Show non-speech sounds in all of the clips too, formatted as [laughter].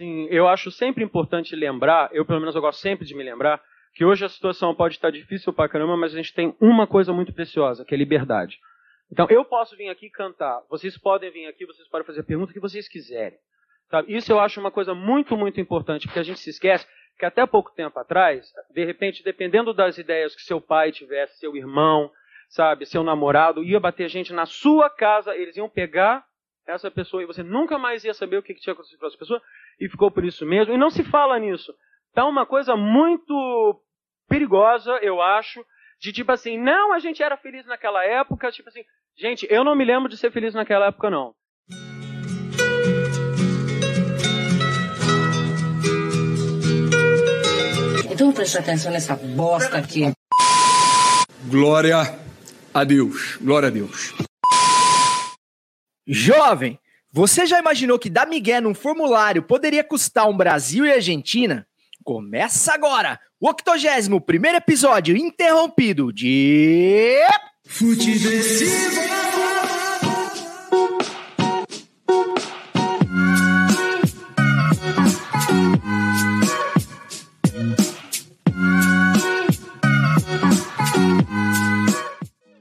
Sim, eu acho sempre importante lembrar, eu pelo menos eu gosto sempre de me lembrar, que hoje a situação pode estar difícil pra caramba, mas a gente tem uma coisa muito preciosa, que é liberdade. Então, eu posso vir aqui cantar, vocês podem vir aqui, vocês podem fazer perguntas que vocês quiserem. Sabe? Isso eu acho uma coisa muito, muito importante, porque a gente se esquece que até pouco tempo atrás, de repente, dependendo das ideias que seu pai tivesse, seu irmão, sabe, seu namorado, ia bater gente na sua casa, eles iam pegar essa pessoa e você nunca mais ia saber o que tinha acontecido com essa pessoa, e ficou por isso mesmo. E não se fala nisso. Tá uma coisa muito perigosa, eu acho, de tipo assim, não, a gente era feliz naquela época, tipo assim, gente, eu não me lembro de ser feliz naquela época, não. Então preste atenção nessa bosta aqui. Glória a Deus, glória a Deus. Jovem, você já imaginou que dar migué num formulário poderia custar um Brasil e Argentina? Começa agora o 81 primeiro episódio interrompido de.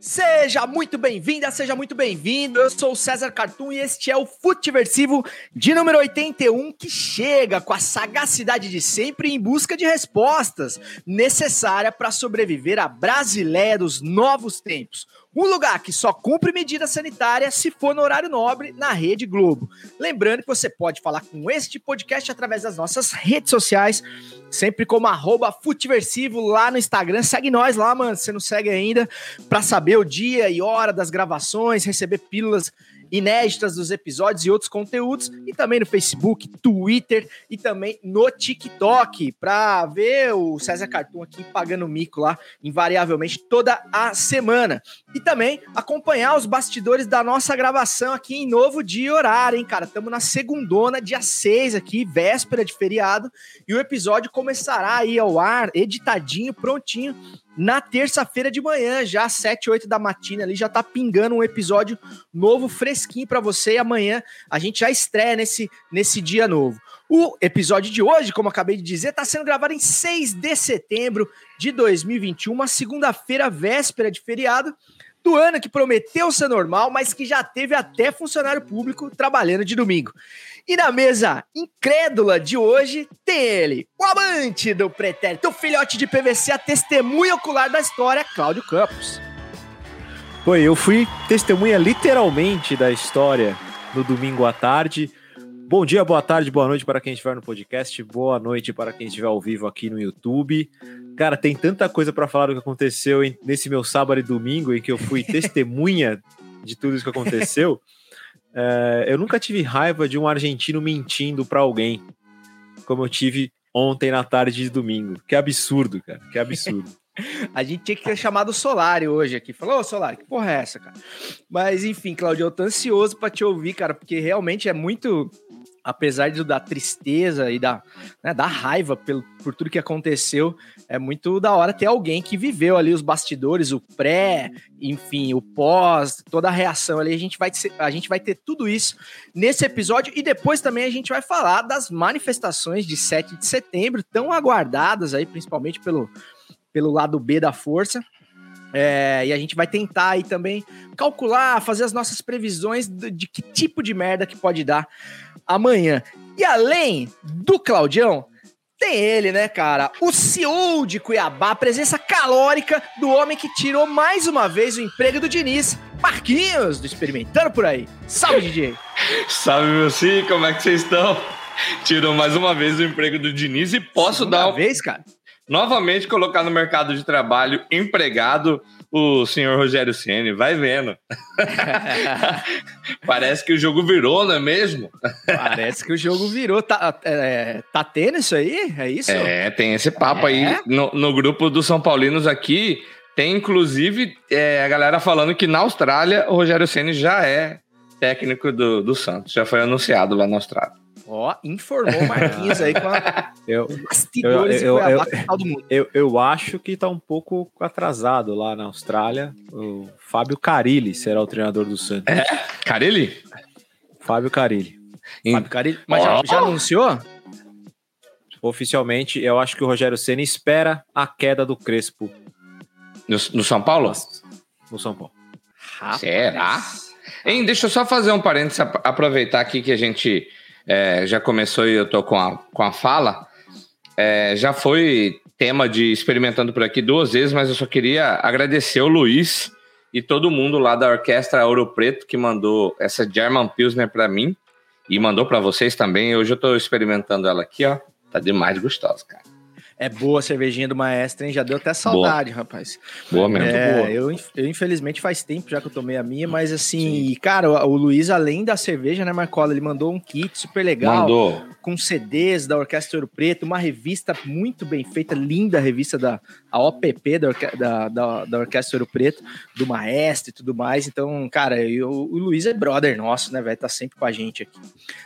Seja muito bem-vinda, seja muito bem-vindo. Eu sou o César Cartoon e este é o Futiversivo de número 81 que chega com a sagacidade de sempre em busca de respostas necessárias para sobreviver à Brasileia dos novos tempos. Um lugar que só cumpre medida sanitária se for no horário nobre na Rede Globo. Lembrando que você pode falar com este podcast através das nossas redes sociais, sempre como arroba Futiversivo lá no Instagram. Segue nós lá, mano, se não segue ainda, para saber o dia e hora das gravações, receber pílulas inéditas dos episódios e outros conteúdos, e também no Facebook, Twitter e também no TikTok, para ver o César Cartoon aqui pagando mico lá, invariavelmente, toda a semana. E também acompanhar os bastidores da nossa gravação aqui em novo dia horário, hein, cara? Estamos na segundona, dia 6 aqui, véspera de feriado, e o episódio começará aí ao ar, editadinho, prontinho, na terça-feira de manhã, já às 7, 8 da matina ali, já tá pingando um episódio novo, fresquinho para você. E amanhã a gente já estreia nesse, nesse dia novo. O episódio de hoje, como acabei de dizer, está sendo gravado em 6 de setembro de 2021, uma segunda-feira, véspera de feriado do ano que prometeu ser normal, mas que já teve até funcionário público trabalhando de domingo. E na mesa incrédula de hoje tem ele, o amante do pretérito, o filhote de PVC, a testemunha ocular da história, Cláudio Campos. Foi, eu fui testemunha literalmente da história no domingo à tarde. Bom dia, boa tarde, boa noite para quem estiver no podcast, boa noite para quem estiver ao vivo aqui no YouTube. Cara, tem tanta coisa para falar do que aconteceu nesse meu sábado e domingo em que eu fui [laughs] testemunha de tudo isso que aconteceu. É, eu nunca tive raiva de um argentino mentindo para alguém, como eu tive ontem na tarde de domingo. Que absurdo, cara. Que absurdo. [laughs] A gente tinha que ter chamado o Solari hoje aqui. Falou, ô Solari, que porra é essa, cara? Mas enfim, Claudio, eu tô ansioso para te ouvir, cara, porque realmente é muito apesar de, da tristeza e da, né, da raiva pelo, por tudo que aconteceu, é muito da hora ter alguém que viveu ali os bastidores, o pré, enfim, o pós, toda a reação ali. A gente vai, a gente vai ter tudo isso nesse episódio e depois também a gente vai falar das manifestações de 7 de setembro, tão aguardadas aí, principalmente pelo, pelo lado B da força. É, e a gente vai tentar aí também calcular, fazer as nossas previsões de, de que tipo de merda que pode dar amanhã. E além do Claudião, tem ele, né, cara? O CEO de Cuiabá, a presença calórica do homem que tirou mais uma vez o emprego do Diniz, Marquinhos, do Experimentando por aí. Salve, DJ! [laughs] Salve, meu sim, como é que vocês estão? Tirou mais uma vez o emprego do Diniz e posso Segunda dar. Uma vez, cara? Novamente colocar no mercado de trabalho empregado o senhor Rogério Ceni, vai vendo. [laughs] Parece que o jogo virou, não é mesmo? Parece que o jogo virou. Tá, é, tá tendo isso aí? É isso? É, tem esse papo é? aí no, no, grupo dos São Paulinos aqui. Tem inclusive é, a galera falando que na Austrália o Rogério Ceni já é técnico do, do Santos, já foi anunciado lá na Austrália. Ó, informou o Marquinhos aí com a... [laughs] eu, eu, eu, eu, eu, eu, acho que tá um pouco atrasado lá na Austrália. O Fábio Carilli será o treinador do Santos. É? Carilli? Fábio Carilli. Fábio Carilli. Mas oh. já, já, anunciou? oficialmente, eu acho que o Rogério Ceni espera a queda do Crespo. No, no São Paulo? No São Paulo. Rapaz. Será? Hein, deixa eu só fazer um parênteses, aproveitar aqui que a gente é, já começou e eu tô com a, com a fala. É, já foi tema de experimentando por aqui duas vezes, mas eu só queria agradecer o Luiz e todo mundo lá da Orquestra Ouro Preto que mandou essa German Pilsner para mim e mandou para vocês também. Hoje eu tô experimentando ela aqui, ó. Tá demais gostosa, cara. É boa a cervejinha do maestro, hein? Já deu até saudade, boa. rapaz. Boa mesmo. É, boa. Eu, eu, infelizmente, faz tempo já que eu tomei a minha, mas assim, Sim. cara, o, o Luiz, além da cerveja, né, Marcola, ele mandou um kit super legal. Mandou com CDs da Orquestra Ouro Preto, uma revista muito bem feita, linda revista da a OPP da, da, da, da Orquestra Ouro Preto, do Maestro e tudo mais. Então, cara, eu, o Luiz é brother nosso, né, velho? Tá sempre com a gente aqui.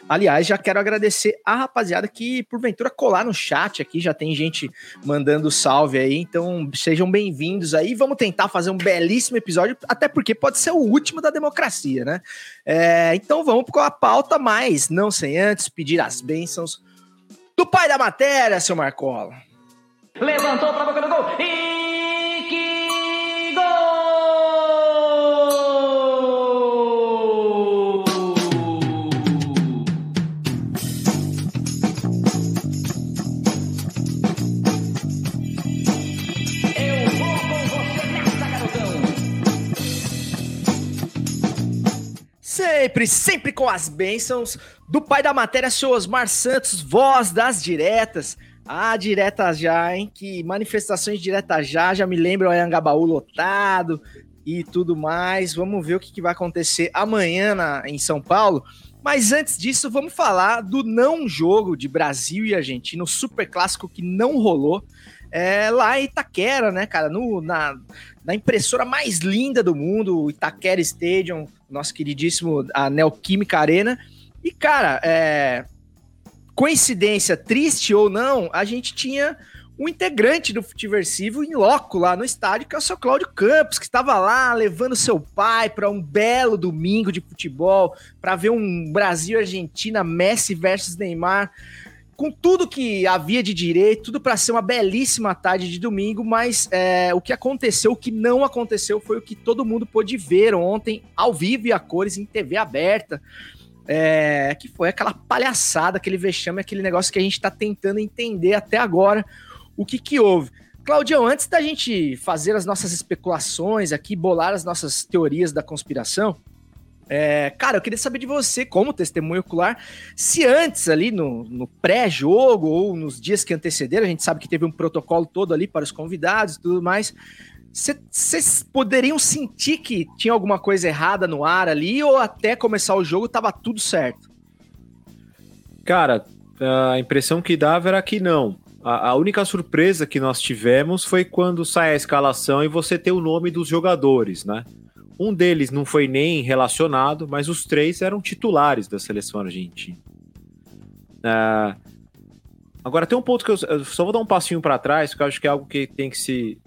Aliás, já quero agradecer a rapaziada que, porventura, colar no chat aqui. Já tem gente mandando salve aí. Então, sejam bem-vindos aí. Vamos tentar fazer um belíssimo episódio, até porque pode ser o último da democracia, né? É, então, vamos com a pauta, mas não sem antes pedir as bênçãos bênçãos do pai da matéria, seu Marcola. Levantou para boca do gol e que gol! Eu vou com você nessa, garotão. Sempre, sempre com as bênçãos do pai da matéria, seu Osmar Santos, voz das diretas. Ah, diretas já, hein? Que manifestações diretas já, já me lembram o Anhangabaú lotado e tudo mais. Vamos ver o que, que vai acontecer amanhã na, em São Paulo. Mas antes disso, vamos falar do não jogo de Brasil e Argentina, o super clássico que não rolou. É, lá em Itaquera, né, cara? No, na, na impressora mais linda do mundo, o Itaquera Stadium, nosso queridíssimo a Neoquímica Arena. E, cara, é... coincidência, triste ou não, a gente tinha um integrante do Futiversivo em loco lá no estádio, que é o seu Cláudio Campos, que estava lá levando seu pai para um belo domingo de futebol, para ver um Brasil-Argentina, Messi versus Neymar, com tudo que havia de direito, tudo para ser uma belíssima tarde de domingo, mas é, o que aconteceu, o que não aconteceu, foi o que todo mundo pôde ver ontem, ao vivo e a cores, em TV aberta. É, que foi aquela palhaçada, aquele vexame, aquele negócio que a gente está tentando entender até agora o que, que houve. Claudião, antes da gente fazer as nossas especulações aqui, bolar as nossas teorias da conspiração, é, cara, eu queria saber de você, como testemunho ocular, se antes ali no, no pré-jogo ou nos dias que antecederam, a gente sabe que teve um protocolo todo ali para os convidados e tudo mais, vocês poderiam sentir que tinha alguma coisa errada no ar ali ou até começar o jogo tava tudo certo? Cara, a impressão que dava era que não. A, a, única surpresa que nós tivemos foi quando sai a escalação e você tem o nome dos jogadores, né? Um deles não foi nem relacionado, mas os três eram titulares da seleção argentina. Uh, agora tem um ponto que eu, eu, só vou dar um passinho para trás, que eu acho que é algo que tem que se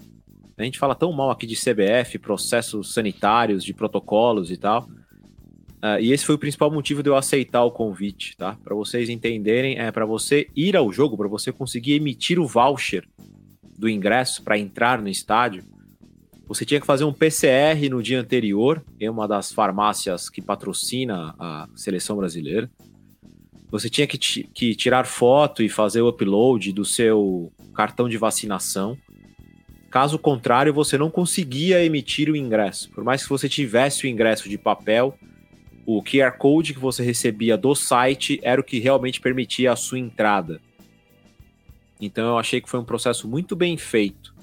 a gente fala tão mal aqui de CBF, processos sanitários, de protocolos e tal. Uh, e esse foi o principal motivo de eu aceitar o convite, tá? Para vocês entenderem, é para você ir ao jogo, para você conseguir emitir o voucher do ingresso para entrar no estádio, você tinha que fazer um PCR no dia anterior em uma das farmácias que patrocina a seleção brasileira. Você tinha que, que tirar foto e fazer o upload do seu cartão de vacinação. Caso contrário, você não conseguia emitir o ingresso. Por mais que você tivesse o ingresso de papel, o QR Code que você recebia do site era o que realmente permitia a sua entrada. Então eu achei que foi um processo muito bem feito.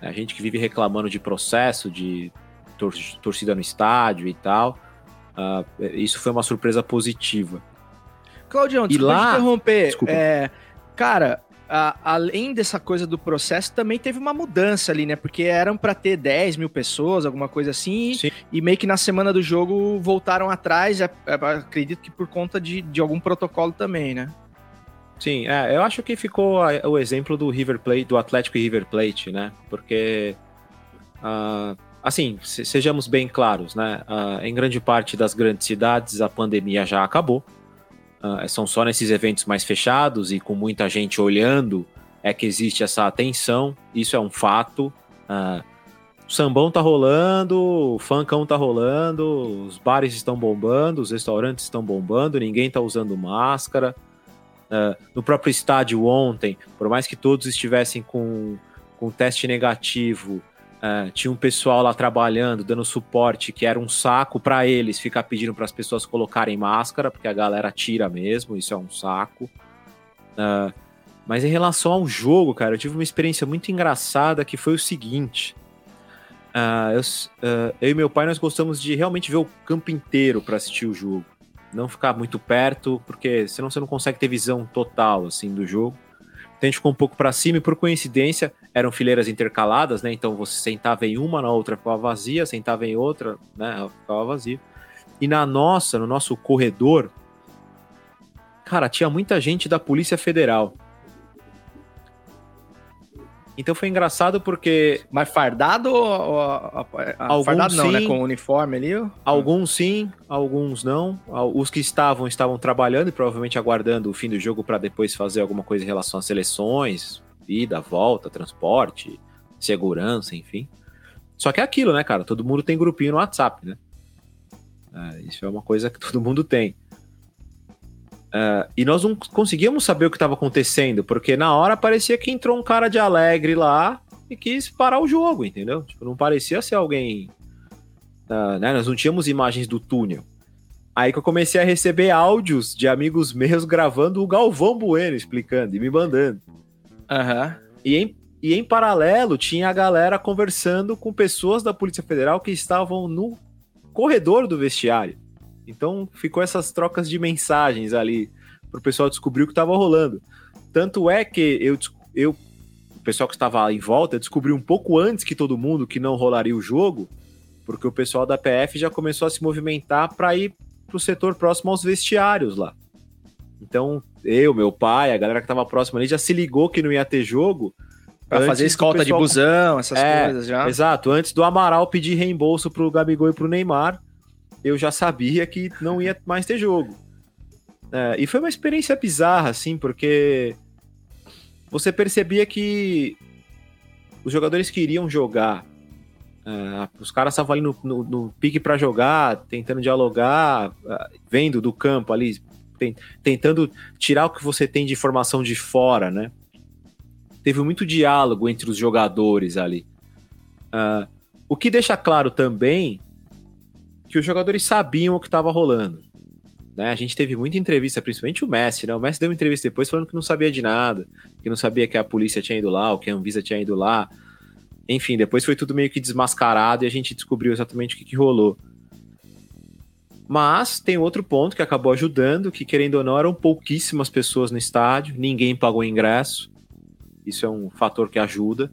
A gente que vive reclamando de processo, de tor torcida no estádio e tal, uh, isso foi uma surpresa positiva. Claudião, desculpa lá... interromper. Desculpa. É, cara, a, além dessa coisa do processo, também teve uma mudança ali, né? Porque eram para ter 10 mil pessoas, alguma coisa assim, Sim. e meio que na semana do jogo voltaram atrás, é, é, acredito que por conta de, de algum protocolo também, né? Sim, é, eu acho que ficou o exemplo do River Plate, do Atlético e River Plate, né? Porque, uh, assim, se, sejamos bem claros, né? Uh, em grande parte das grandes cidades a pandemia já acabou. Uh, são só nesses eventos mais fechados e com muita gente olhando é que existe essa atenção. Isso é um fato. Uh, o sambão tá rolando, o funkão tá rolando, os bares estão bombando, os restaurantes estão bombando, ninguém tá usando máscara. Uh, no próprio estádio ontem, por mais que todos estivessem com, com teste negativo, uh, tinha um pessoal lá trabalhando, dando suporte, que era um saco para eles ficar pedindo para as pessoas colocarem máscara, porque a galera tira mesmo, isso é um saco. Uh, mas em relação ao jogo, cara, eu tive uma experiência muito engraçada que foi o seguinte. Uh, eu, eu, e meu pai nós gostamos de realmente ver o campo inteiro para assistir o jogo, não ficar muito perto, porque senão você não consegue ter visão total assim do jogo. Então a gente ficou um pouco para cima e por coincidência eram fileiras intercaladas, né? Então você sentava em uma, na outra ficava vazia, sentava em outra, né? Ficava vazio. E na nossa, no nosso corredor, cara, tinha muita gente da Polícia Federal. Então foi engraçado porque. Mas fardado ou. alguns fardado não, sim, né? Com uniforme ali? Alguns sim, alguns não. Os que estavam, estavam trabalhando e provavelmente aguardando o fim do jogo para depois fazer alguma coisa em relação às seleções, ida, volta, transporte, segurança, enfim. Só que é aquilo, né, cara? Todo mundo tem grupinho no WhatsApp, né? É, isso é uma coisa que [laughs] todo mundo tem. Uh, e nós não conseguíamos saber o que estava acontecendo, porque na hora parecia que entrou um cara de alegre lá e quis parar o jogo, entendeu? Tipo, não parecia ser alguém. Uh, né? Nós não tínhamos imagens do túnel. Aí que eu comecei a receber áudios de amigos meus gravando o Galvão Bueno explicando e me mandando. Uhum. E, em, e em paralelo tinha a galera conversando com pessoas da Polícia Federal que estavam no corredor do vestiário. Então ficou essas trocas de mensagens ali para o pessoal descobrir o que estava rolando. Tanto é que eu, eu, o pessoal que estava em volta descobriu um pouco antes que todo mundo que não rolaria o jogo, porque o pessoal da PF já começou a se movimentar para ir para o setor próximo aos vestiários lá. Então, eu, meu pai, a galera que estava próxima ali já se ligou que não ia ter jogo. Para fazer escolta pessoal... de busão, essas é, coisas já. Exato, antes do Amaral pedir reembolso para o Gabigol e para o Neymar eu já sabia que não ia mais ter jogo. É, e foi uma experiência bizarra, assim, porque você percebia que os jogadores queriam jogar. É, os caras estavam ali no, no, no pique para jogar, tentando dialogar, é, vendo do campo ali, tentando tirar o que você tem de informação de fora, né? Teve muito diálogo entre os jogadores ali. Uh, o que deixa claro também que os jogadores sabiam o que estava rolando. Né? A gente teve muita entrevista, principalmente o Messi, né? O Messi deu uma entrevista depois falando que não sabia de nada, que não sabia que a polícia tinha ido lá, ou que a Anvisa tinha ido lá. Enfim, depois foi tudo meio que desmascarado e a gente descobriu exatamente o que, que rolou. Mas tem outro ponto que acabou ajudando, que querendo ou não, eram pouquíssimas pessoas no estádio, ninguém pagou ingresso. Isso é um fator que ajuda.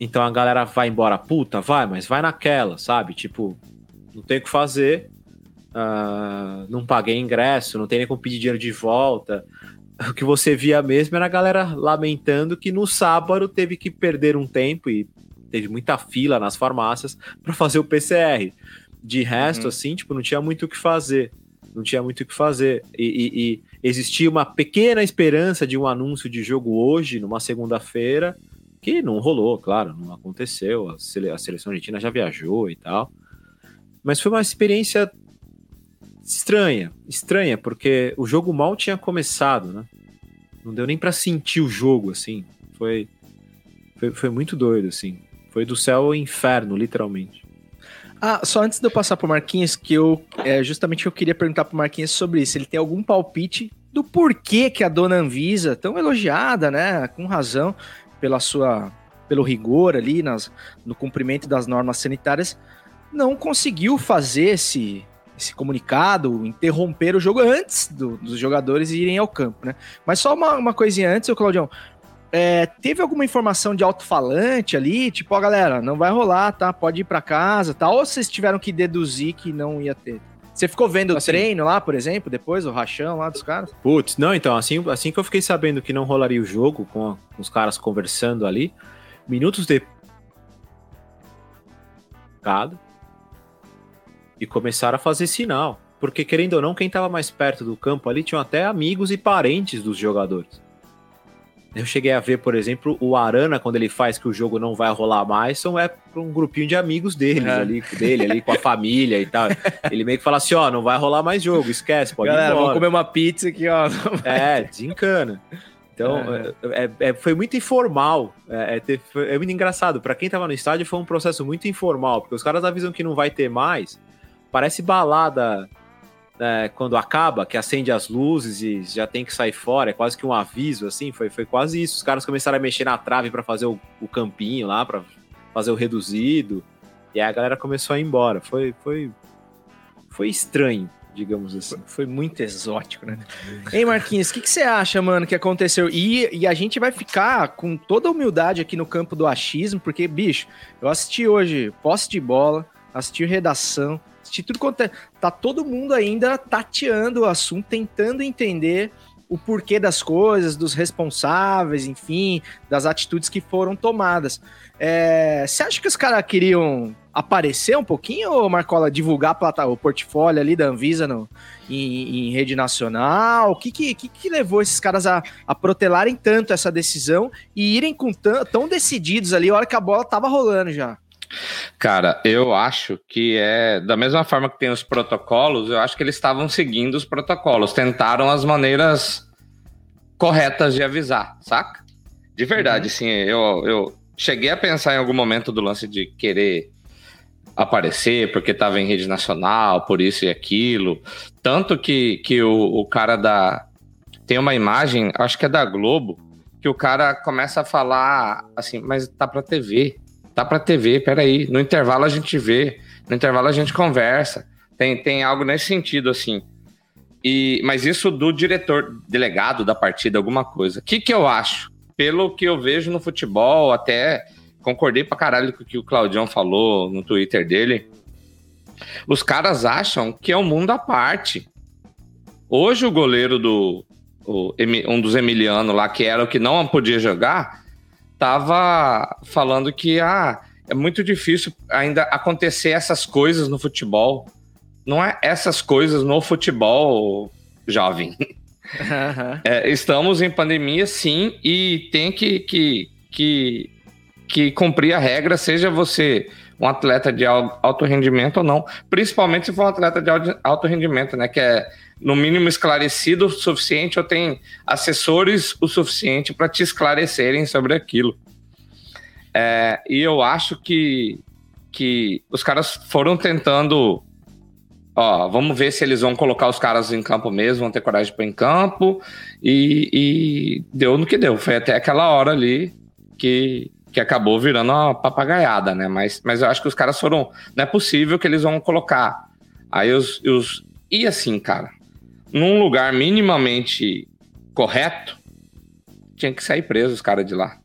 Então a galera vai embora, puta, vai, mas vai naquela, sabe? Tipo, não tem o que fazer, uh, não paguei ingresso, não tem nem como pedir dinheiro de volta. O que você via mesmo era a galera lamentando que no sábado teve que perder um tempo e teve muita fila nas farmácias para fazer o PCR. De resto, uhum. assim, tipo, não tinha muito o que fazer. Não tinha muito o que fazer. E, e, e existia uma pequena esperança de um anúncio de jogo hoje, numa segunda-feira, que não rolou, claro, não aconteceu. A, sele a seleção argentina já viajou e tal. Mas foi uma experiência estranha, estranha, porque o jogo mal tinha começado, né? Não deu nem para sentir o jogo, assim. Foi, foi, foi muito doido, assim. Foi do céu ao inferno, literalmente. Ah, só antes de eu passar pro Marquinhos, que eu é, justamente eu queria perguntar pro Marquinhos sobre isso. Ele tem algum palpite do porquê que a dona Anvisa, tão elogiada, né, com razão, pela sua, pelo rigor ali nas, no cumprimento das normas sanitárias, não conseguiu fazer esse, esse comunicado, interromper o jogo antes do, dos jogadores irem ao campo, né? Mas só uma, uma coisinha antes, o Claudião. É, teve alguma informação de alto-falante ali? Tipo, ó, galera, não vai rolar, tá? Pode ir para casa, tá? Ou vocês tiveram que deduzir que não ia ter? Você ficou vendo assim, o treino lá, por exemplo, depois, o rachão lá dos caras? Putz, não, então, assim, assim que eu fiquei sabendo que não rolaria o jogo, com, a, com os caras conversando ali, minutos depois e começaram a fazer sinal. porque querendo ou não, quem tava mais perto do campo ali tinham até amigos e parentes dos jogadores. Eu cheguei a ver, por exemplo, o Arana, quando ele faz que o jogo não vai rolar mais, são é pra um grupinho de amigos deles É. ali, dele, ali com a família e tal. Ele meio que fala assim: ó, não vai rolar mais jogo, esquece, pode Galera, ir vamos embora. comer uma pizza aqui, ó. É, desencana. Então, é, é- foi muito informal. É, é foi- é muito engraçado. Pra quem tava no estádio, foi um processo muito informal, porque os caras avisam que não vai ter mais. Parece balada né, quando acaba, que acende as luzes e já tem que sair fora. É quase que um aviso, assim. Foi, foi quase isso. Os caras começaram a mexer na trave pra fazer o, o campinho lá, pra fazer o reduzido. E aí a galera começou a ir embora. Foi, foi, foi estranho, digamos assim. Foi muito exótico, né? Ei, Marquinhos, o que, que você acha, mano, que aconteceu? E, e a gente vai ficar com toda a humildade aqui no campo do achismo, porque, bicho, eu assisti hoje posse de bola, assisti redação, assisti tudo quanto é. Tá todo mundo ainda tateando o assunto, tentando entender o porquê das coisas, dos responsáveis, enfim, das atitudes que foram tomadas. É, Você acha que os caras queriam aparecer um pouquinho, ou Marcola, divulgar o portfólio ali da Anvisa no, em, em rede nacional? O que que, que, que levou esses caras a, a protelarem tanto essa decisão e irem com tão, tão decididos ali, a hora que a bola tava rolando já? Cara, eu acho que é da mesma forma que tem os protocolos, eu acho que eles estavam seguindo os protocolos, tentaram as maneiras corretas de avisar, saca? De verdade, sim, eu, eu cheguei a pensar em algum momento do lance de querer aparecer porque estava em rede nacional, por isso e aquilo. Tanto que, que o, o cara da. Tem uma imagem, acho que é da Globo, que o cara começa a falar assim, mas tá pra TV. Tá pra TV, peraí. No intervalo a gente vê, no intervalo a gente conversa. Tem, tem algo nesse sentido, assim. E, mas isso do diretor, delegado da partida, alguma coisa. O que, que eu acho? Pelo que eu vejo no futebol, até concordei pra caralho com o que o Claudião falou no Twitter dele. Os caras acham que é um mundo à parte. Hoje o goleiro do. o um dos Emiliano lá, que era o que não podia jogar, tava falando que ah, é muito difícil ainda acontecer essas coisas no futebol. Não é essas coisas no futebol, jovem. É, estamos em pandemia, sim, e tem que, que, que, que cumprir a regra, seja você um atleta de al- alto rendimento ou não. Principalmente se for um atleta de al- alto rendimento, né? Que é no mínimo esclarecido o suficiente ou tem assessores o suficiente para te esclarecerem sobre aquilo. É, e eu acho que, que os caras foram tentando. Ó, vamos ver se eles vão colocar os caras em campo mesmo, vão ter coragem pôr em campo. E, e deu no que deu. Foi até aquela hora ali que, que acabou virando uma papagaiada, né? Mas, mas eu acho que os caras foram. Não é possível que eles vão colocar. Aí os. os e assim, cara, num lugar minimamente correto, tinha que sair preso os caras de lá.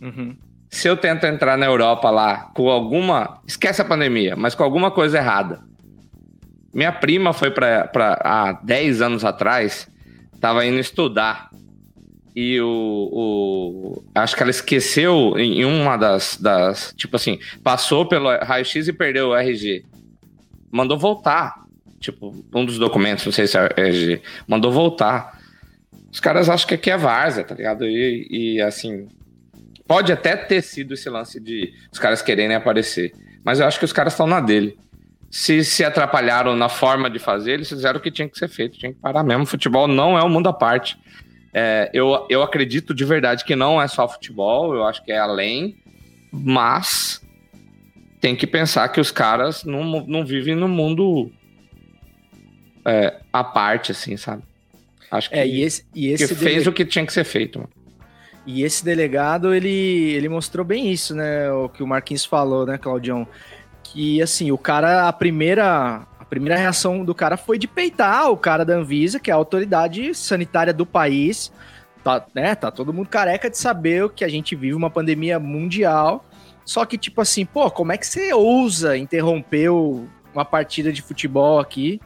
Uhum. Se eu tento entrar na Europa lá com alguma. Esquece a pandemia, mas com alguma coisa errada. Minha prima foi para há 10 anos atrás, tava indo estudar. E o, o- Acho que ela esqueceu em em uma das, das. Tipo assim, passou pelo raio-x e perdeu o RG. Mandou voltar. Tipo, um dos documentos, não sei se é RG. Mandou voltar. Os caras acham que aqui é várzea, tá ligado? E, e assim, Pode até ter sido esse lance de os caras quererem aparecer, mas eu acho que os caras estão na dele. Se se atrapalharam na forma de fazer, eles fizeram o que tinha que ser feito, tinha que parar mesmo. Futebol não é um mundo à parte. É, eu, eu acredito de verdade que não é só futebol, eu acho que é além, mas tem que pensar que os caras não, não vivem no mundo é, à parte, assim, sabe? Acho que, É, e esse, e que esse fez dele- o que tinha que ser feito. mano. E esse delegado, ele, ele mostrou bem isso, né? O que o Marquinhos falou, né, Claudião? Que, assim, o cara, a primeira, a primeira reação do cara foi de peitar o cara da Anvisa, que é a autoridade sanitária do país. Tá, né, tá todo mundo careca de saber que a gente vive uma pandemia mundial. Só que, tipo assim, pô, como é que você ousa interromper uma partida de futebol aqui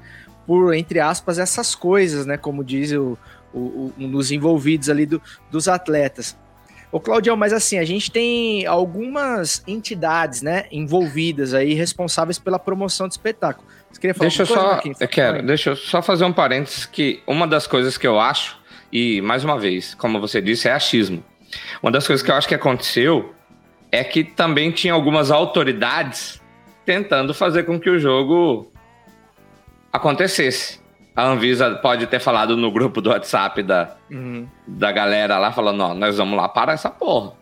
por, entre aspas, essas coisas, né? Como diz o, o- o- um dos envolvidos ali do, dos atletas. Ô, Claudião, mas assim, a gente tem algumas entidades, né, envolvidas aí, responsáveis pela promoção do espetáculo. Você queria falar deixa eu só, eu quero, deixa eu só fazer um parênteses que uma das coisas que eu acho, e mais uma vez, como você disse, é achismo. Uma das coisas que eu acho que aconteceu é que também tinha algumas autoridades tentando fazer com que o jogo acontecesse. A Anvisa pode ter falado no grupo do WhatsApp da, uhum. da galera lá, falando: ó, nós vamos lá parar essa porra.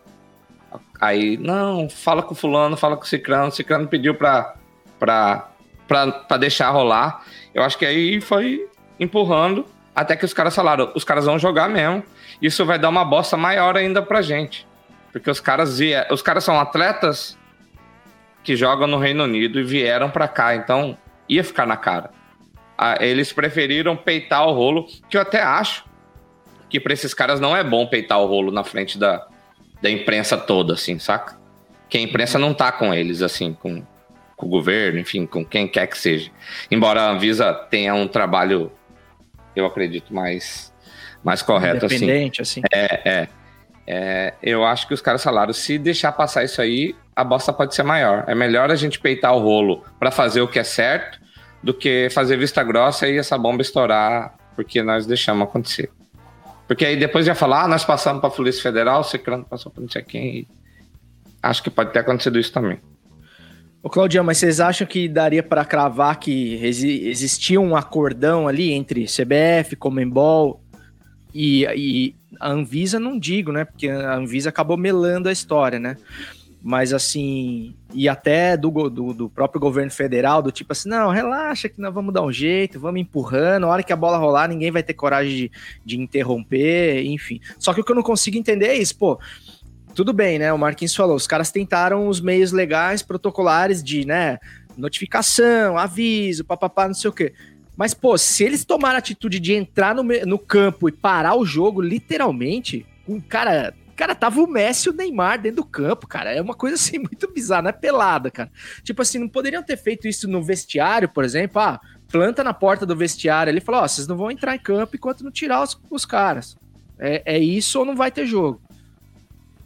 Aí, não, fala com o fulano, fala com o Cicrano. O Cicrano pediu pra, pra, pra, pra deixar rolar. Eu acho que aí foi empurrando até que os caras falaram: os caras vão jogar mesmo. Isso vai dar uma bosta maior ainda pra gente. Porque os caras, via, os caras são atletas que jogam no Reino Unido e vieram para cá, então ia ficar na cara. Ah, eles preferiram peitar o rolo, que eu até acho que para esses caras não é bom peitar o rolo na frente da, da imprensa toda, assim, saca? Que a imprensa não tá com eles, assim, com, com o governo, enfim, com quem quer que seja. Embora a Anvisa tenha um trabalho, eu acredito, mais, mais correto, assim. Independente, assim. assim. É, é. É, eu acho que os caras falaram: se deixar passar isso aí, a bosta pode ser maior. É melhor a gente peitar o rolo para fazer o que é certo do que fazer vista grossa e essa bomba estourar porque nós deixamos acontecer. Porque aí depois ia falar: ah, nós passamos para a Polícia Federal, o Secrano passou para não sei quem. Acho que pode ter acontecido isso também. Ô Claudião, mas vocês acham que daria para cravar que existia um acordão ali entre CBF, Comembol e, e a Anvisa não digo, né? Porque a Anvisa acabou melando a história, né? Mas assim, e até do, do, do, próprio governo federal, do tipo assim, não, relaxa que nós vamos dar um jeito, vamos empurrando, a hora que a bola rolar, ninguém vai ter coragem de, de interromper, enfim. Só que o que eu não consigo entender é isso, pô. Tudo bem, né? O Marquinhos falou, os caras tentaram os meios legais, protocolares de, né, notificação, aviso, papapá, não sei o quê. Mas, pô, se eles tomaram a atitude de entrar no, no campo e parar o jogo, literalmente, um cara. Cara, tava o Messi e o Neymar dentro do campo, cara. É uma coisa assim [laughs] muito bizarra, não é pelada, cara. Tipo assim, não poderiam ter feito isso no vestiário, por exemplo. Ah, planta na porta do vestiário. Ele falou: Ó, oh, vocês não vão entrar em campo enquanto não tirar os, os caras. É, é isso ou não vai ter jogo.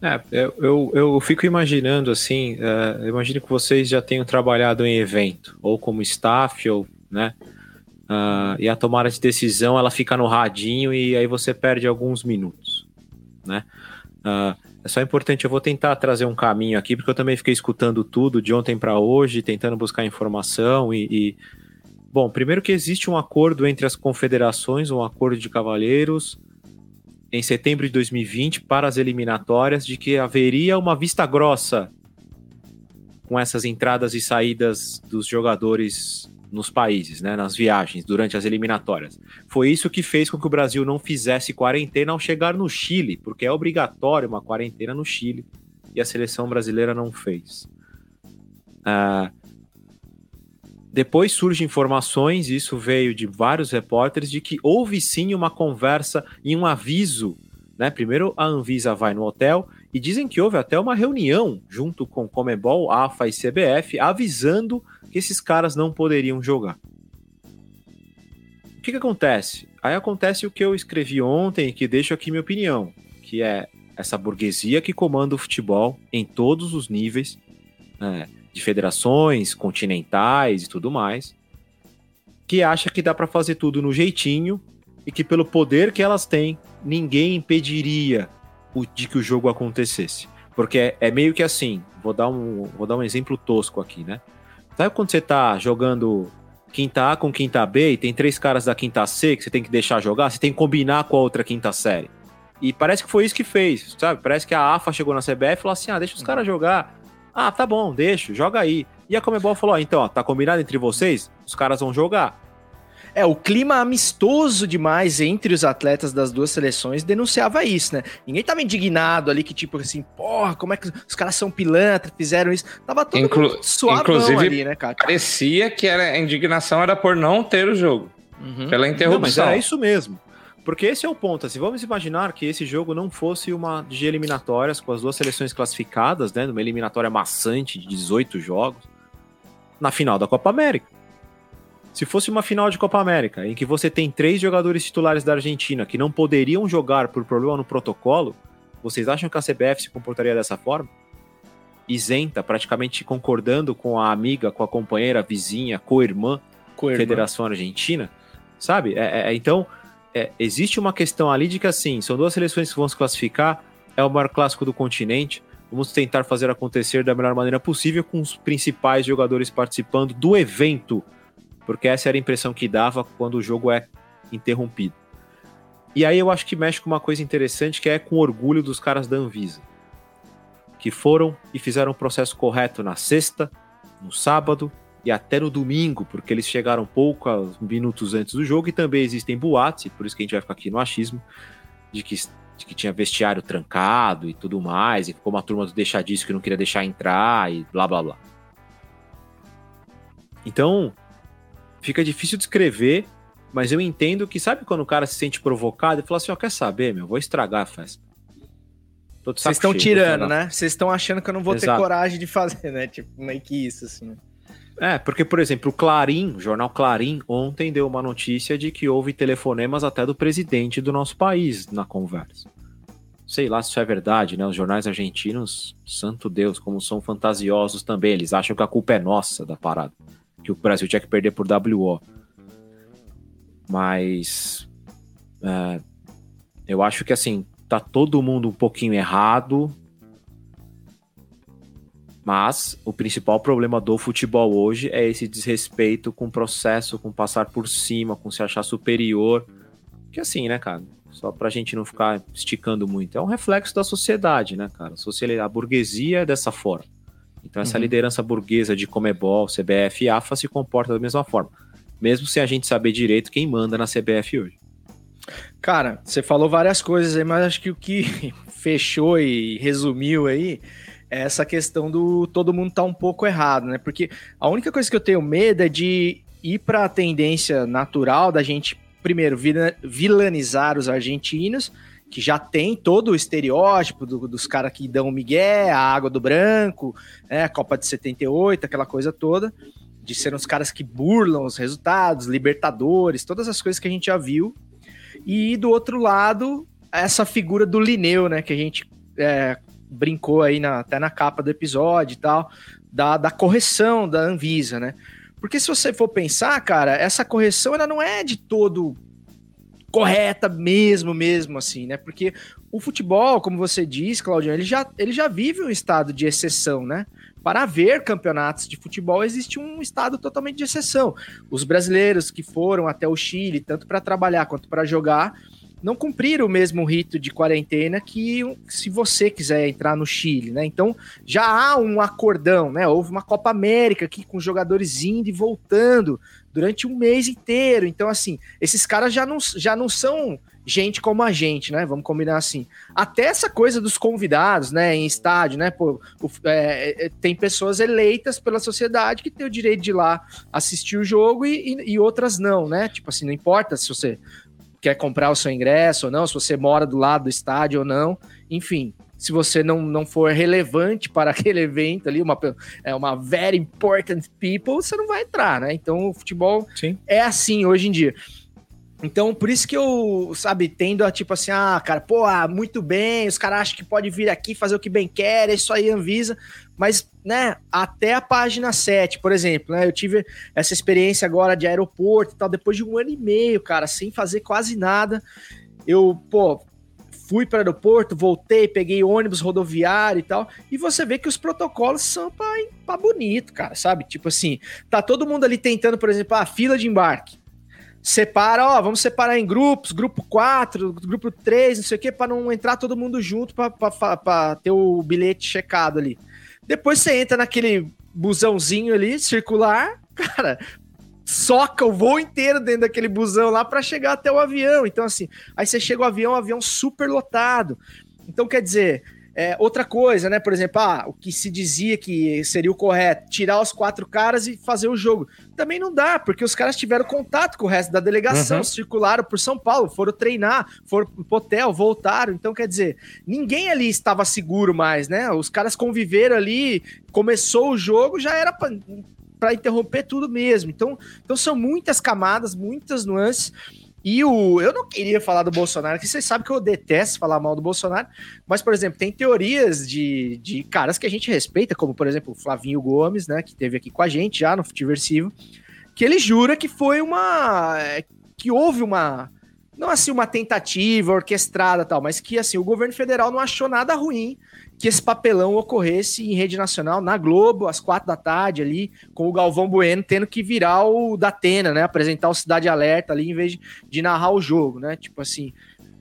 É, eu, eu fico imaginando assim, uh, imagino que vocês já tenham trabalhado em evento, ou como staff, ou, né, Uh, e a tomada de decisão ela fica no radinho e aí você perde alguns minutos, né? Uh, é só importante, eu vou tentar trazer um caminho aqui, porque eu também fiquei escutando tudo de ontem para hoje, tentando buscar informação e, e, Bom, primeiro que existe um acordo entre as confederações, um acordo de cavalheiros, em setembro de 2020, para as eliminatórias, de que haveria uma vista grossa com essas entradas e saídas dos jogadores nos países, né, nas viagens, durante as eliminatórias. Foi isso que fez com que o Brasil não fizesse quarentena ao chegar no Chile, porque é obrigatório uma quarentena no Chile e a seleção brasileira não fez. Uh, depois surgem informações, isso veio de vários repórteres, de que houve sim uma conversa e um aviso. Né? Primeiro a Anvisa vai no hotel e dizem que houve até uma reunião junto com Comebol, AFA e CBF, avisando que esses caras não poderiam jogar. O que, que acontece? Aí acontece o que eu escrevi ontem, que deixo aqui minha opinião, que é essa burguesia que comanda o futebol em todos os níveis, né, de federações, continentais e tudo mais, que acha que dá para fazer tudo no jeitinho e que pelo poder que elas têm, ninguém impediria o, de que o jogo acontecesse. Porque é, é, meio que assim, vou dar, um, vou dar um exemplo tosco aqui, né? Sabe quando você tá jogando quinta A com quinta B e tem três caras da quinta C que você tem que deixar jogar, você tem que combinar com a outra quinta série. E parece que foi isso que fez, sabe? Parece que a AFA chegou na CBF e falou assim: ah, deixa os caras jogar. Ah, tá bom, deixa, joga aí. E a Comebol falou: ó, então, ó, tá combinado entre vocês? Os caras vão jogar. É, o clima amistoso demais entre os atletas das duas seleções denunciava isso, né? Ninguém tava indignado ali que, tipo assim, porra, como é que os caras são pilantra, fizeram isso. Tava todo Inclu suave Inclusive, ali, né, cara? Parecia que era, a indignação era por não ter o jogo. Uhum. Pela interrupção. Não, mas era isso mesmo. Porque esse é o ponto. Assim, vamos imaginar que esse jogo não fosse uma de eliminatórias com as duas seleções classificadas, né? Numa eliminatória maçante de 18 jogos, na final da Copa América. Se fosse uma final de Copa América, em que você tem três jogadores titulares da Argentina que não poderiam jogar por problema no protocolo, Vocês acham que a CBF se comportaria dessa forma? Isenta, praticamente concordando com a amiga, com a companheira, vizinha, co-irmã, Federação Argentina? Sabe? É, é, então, é, existe uma questão ali de que, assim, são duas seleções que vão se classificar, é o maior clássico do continente, vamos tentar fazer acontecer da melhor maneira possível com os principais jogadores participando do evento, porque essa era a impressão que dava quando o jogo é interrompido. E aí eu acho que mexe com uma coisa interessante que é com orgulho dos caras da Anvisa, que foram e fizeram o processo correto na sexta, no sábado e até no domingo, porque eles chegaram poucos minutos antes do jogo e também existem boatos, e por isso que a gente vai ficar aqui no achismo, de que, de que tinha vestiário trancado e tudo mais, e ficou uma turma do deixadiço que não queria deixar entrar e blá blá blá. Então, fica difícil descrever, mas eu entendo que, sabe quando o cara se sente provocado e fala assim: Ó, oh, quer saber, meu, vou estragar a festa. Vocês estão tirando, né? Vocês estão achando que eu não vou Exato. ter coragem de fazer, né? Tipo, meio que isso, assim. É, porque, por exemplo, o Clarim, o jornal Clarim, ontem deu uma notícia de que houve telefonemas até do presidente do nosso país na conversa. Sei lá se isso é verdade, né? Os jornais argentinos, santo Deus, como são fantasiosos também. Eles acham que a culpa é nossa da parada. Que o Brasil tinha que perder por WO. Mas. É, eu acho que assim, tá todo mundo um pouquinho errado mas o principal problema do futebol hoje é esse desrespeito com o processo, com passar por cima, com se achar superior. Que assim, né, cara? Só pra gente não ficar esticando muito. É um reflexo da sociedade, né, cara? A burguesia é dessa forma. Então essa uhum. liderança burguesa de Comebol, CBF e AFA se comporta da mesma forma. Mesmo sem a gente saber direito quem manda na CBF hoje. Cara, você falou várias coisas aí, mas acho que o que [laughs] fechou e resumiu aí é essa questão do todo mundo tá um pouco errado, né? Porque a única coisa que eu tenho medo é de ir para a tendência natural da gente, primeiro, vilanizar os argentinos, que já tem todo o estereótipo do, dos caras que dão o migué, a água do branco, né, a Copa de 78, aquela coisa toda, de ser uns caras que burlam os resultados, libertadores, todas as coisas que a gente já viu. E do outro lado, essa figura do Lineu, né, que a gente é, brincou aí na, até na capa do episódio e tal, da, da correção da Anvisa, né? Porque se você for pensar, cara, essa correção ela não é de todo correta mesmo, mesmo assim, né? Porque o futebol, como você diz, Claudio, ele já, ele já vive um estado de exceção, né? Para haver campeonatos de futebol, existe um estado totalmente de exceção. Os brasileiros que foram até o Chile, tanto para trabalhar quanto para jogar, não cumpriram o mesmo rito de quarentena que se você quiser entrar no Chile, né? Então já há um acordão, né? Houve uma Copa América aqui com jogadores indo e voltando durante um mês inteiro. Então, assim, esses caras já não, já não são gente como a gente, né? Vamos combinar assim. Até essa coisa dos convidados, né? Em estádio, né? Pô, é, é, tem pessoas eleitas pela sociedade que têm o direito de ir lá assistir o jogo e, e, e outras não, né? Tipo assim, não importa se você quer comprar o seu ingresso ou não, se você mora do lado do estádio ou não, enfim, se você não, não for relevante [laughs] para aquele evento ali, uma, é uma very important people, você não vai entrar, né? Então o futebol Sim. é assim hoje em dia. Então, por isso que eu, sabe, tendo a tipo assim, ah, cara, pô, ah, muito bem, os caras acham que pode vir aqui fazer o que bem quer, é isso aí, Anvisa, mas, né, até a página 7, por exemplo, né, eu tive essa experiência agora de aeroporto e tal, depois de um ano e meio, cara, sem fazer quase nada, eu, pô, fui para o aeroporto, voltei, peguei ônibus rodoviário e tal, e você vê que os protocolos são para bonito, cara, sabe? Tipo assim, tá todo mundo ali tentando, por exemplo, a fila de embarque separa, ó, vamos separar em grupos, grupo 4, grupo 3, não sei o quê, para não entrar todo mundo junto para ter o bilhete checado ali. Depois você entra naquele busãozinho ali, circular, [laughs] cara, soca o voo inteiro dentro daquele busão lá para chegar até o avião. Então, assim, aí você chega o avião, o avião super lotado. Então, quer dizer, é, outra coisa, né? Por exemplo, ah, o que se dizia que seria o correto, tirar os quatro caras e fazer o jogo. Também não dá, porque os caras tiveram contato com o resto da delegação, uhum. circularam por São Paulo, foram treinar, foram pro hotel, voltaram. Então, quer dizer, ninguém ali estava seguro mais, né? Os caras conviveram ali, começou o jogo, já era para interromper tudo mesmo. Então, então são muitas camadas, muitas nuances. E o. Eu não queria falar do Bolsonaro, que vocês sabem que eu detesto falar mal do Bolsonaro, mas, por exemplo, tem teorias de, de caras que a gente respeita, como, por exemplo, Flavinho Gomes, né, que teve aqui com a gente já no Futiversivo, que ele jura que foi uma. que houve uma. Não assim, uma tentativa orquestrada tal, mas que assim, o governo federal não achou nada ruim que esse papelão ocorresse em rede nacional, na Globo, às quatro da tarde ali, com o Galvão Bueno tendo que virar o da Atena, né? Apresentar o Cidade Alerta ali, em vez de, de narrar o jogo, né? Tipo assim,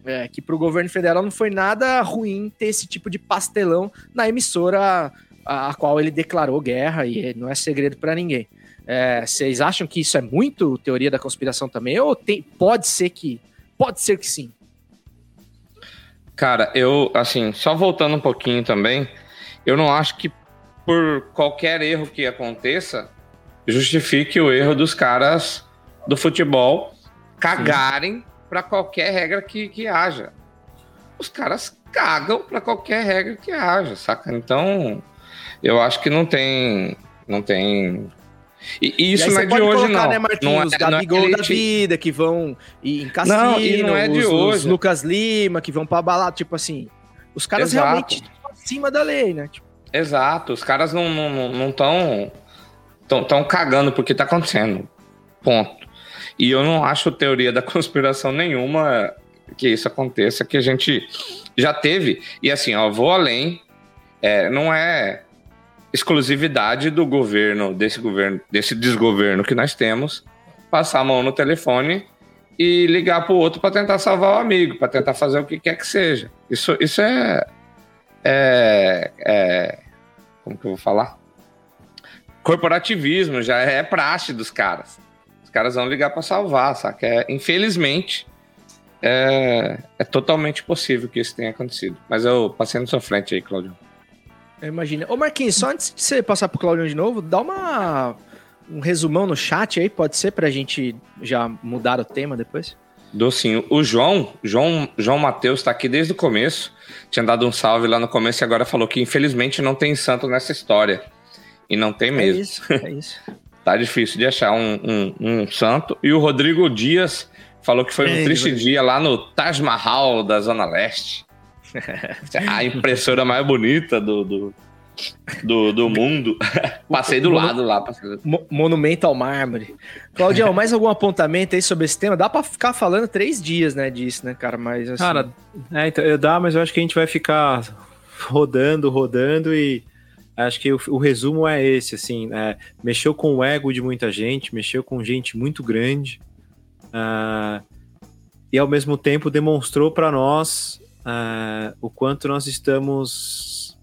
é, que para o governo federal não foi nada ruim ter esse tipo de pastelão na emissora a, a qual ele declarou guerra, e não é segredo para ninguém. É, vocês acham que isso é muito teoria da conspiração também? Ou tem, pode ser que. Pode ser que sim. Cara, eu, assim, só voltando um pouquinho também, eu não acho que por qualquer erro que aconteça, justifique o erro dos caras do futebol cagarem para qualquer regra que, que haja. Os caras cagam para qualquer regra que haja, saca? Então, eu acho que não tem, não tem e, e isso e não é de hoje, colocar, não. Né, Marquinhos, não é, Gabigol não é da vida, que vão em cassino, não, e não é de os, hoje. Os Lucas Lima, que vão pra balada, tipo assim, os caras Exato. realmente estão acima da lei, né? Tipo... Exato, os caras não estão não, não tão, tão, tão cagando porque tá acontecendo, ponto. E eu não acho teoria da [laughs] conspiração nenhuma que isso aconteça, que a gente já teve. E assim, ó, vou além, é, não é exclusividade do governo, desse governo, desse desgoverno que nós temos, passar a mão no telefone e ligar para o outro para tentar salvar o amigo, para tentar fazer o que quer que seja. Isso, isso é, é, é, Como que eu vou falar? Corporativismo, já é praxe dos caras. Os caras vão ligar para salvar, saca? É, infelizmente, é, é totalmente possível que isso tenha acontecido. Mas eu passei na sua frente aí, Claudio. Imagina. Ô Marquinhos, só antes de você passar pro Claudio de novo, dá uma um resumão no chat aí, pode ser, pra gente já mudar o tema depois? Docinho. O João, João, João Matheus tá aqui desde o começo. Tinha dado um salve lá no começo e agora falou que infelizmente não tem santo nessa história. E não tem mesmo. É isso, é isso. [laughs] tá difícil de achar um, um, um, santo. E o Rodrigo Dias falou que foi um triste dia lá no Taj Mahal da Zona Leste. [laughs] a impressora mais bonita do, do, do, do mundo. [laughs] passei do lado lá. Passei do... Monumento ao mármore. Claudião, mais algum apontamento aí sobre esse tema? Dá pra ficar falando três dias, né, disso, né, cara? Mas assim... Cara, é, então, dá, mas eu acho que a gente vai ficar rodando, rodando e acho que o, o resumo é esse, assim, é, mexeu com o ego de muita gente, mexeu com gente muito grande uh, e ao mesmo tempo demonstrou para nós uh, o quanto nós estamos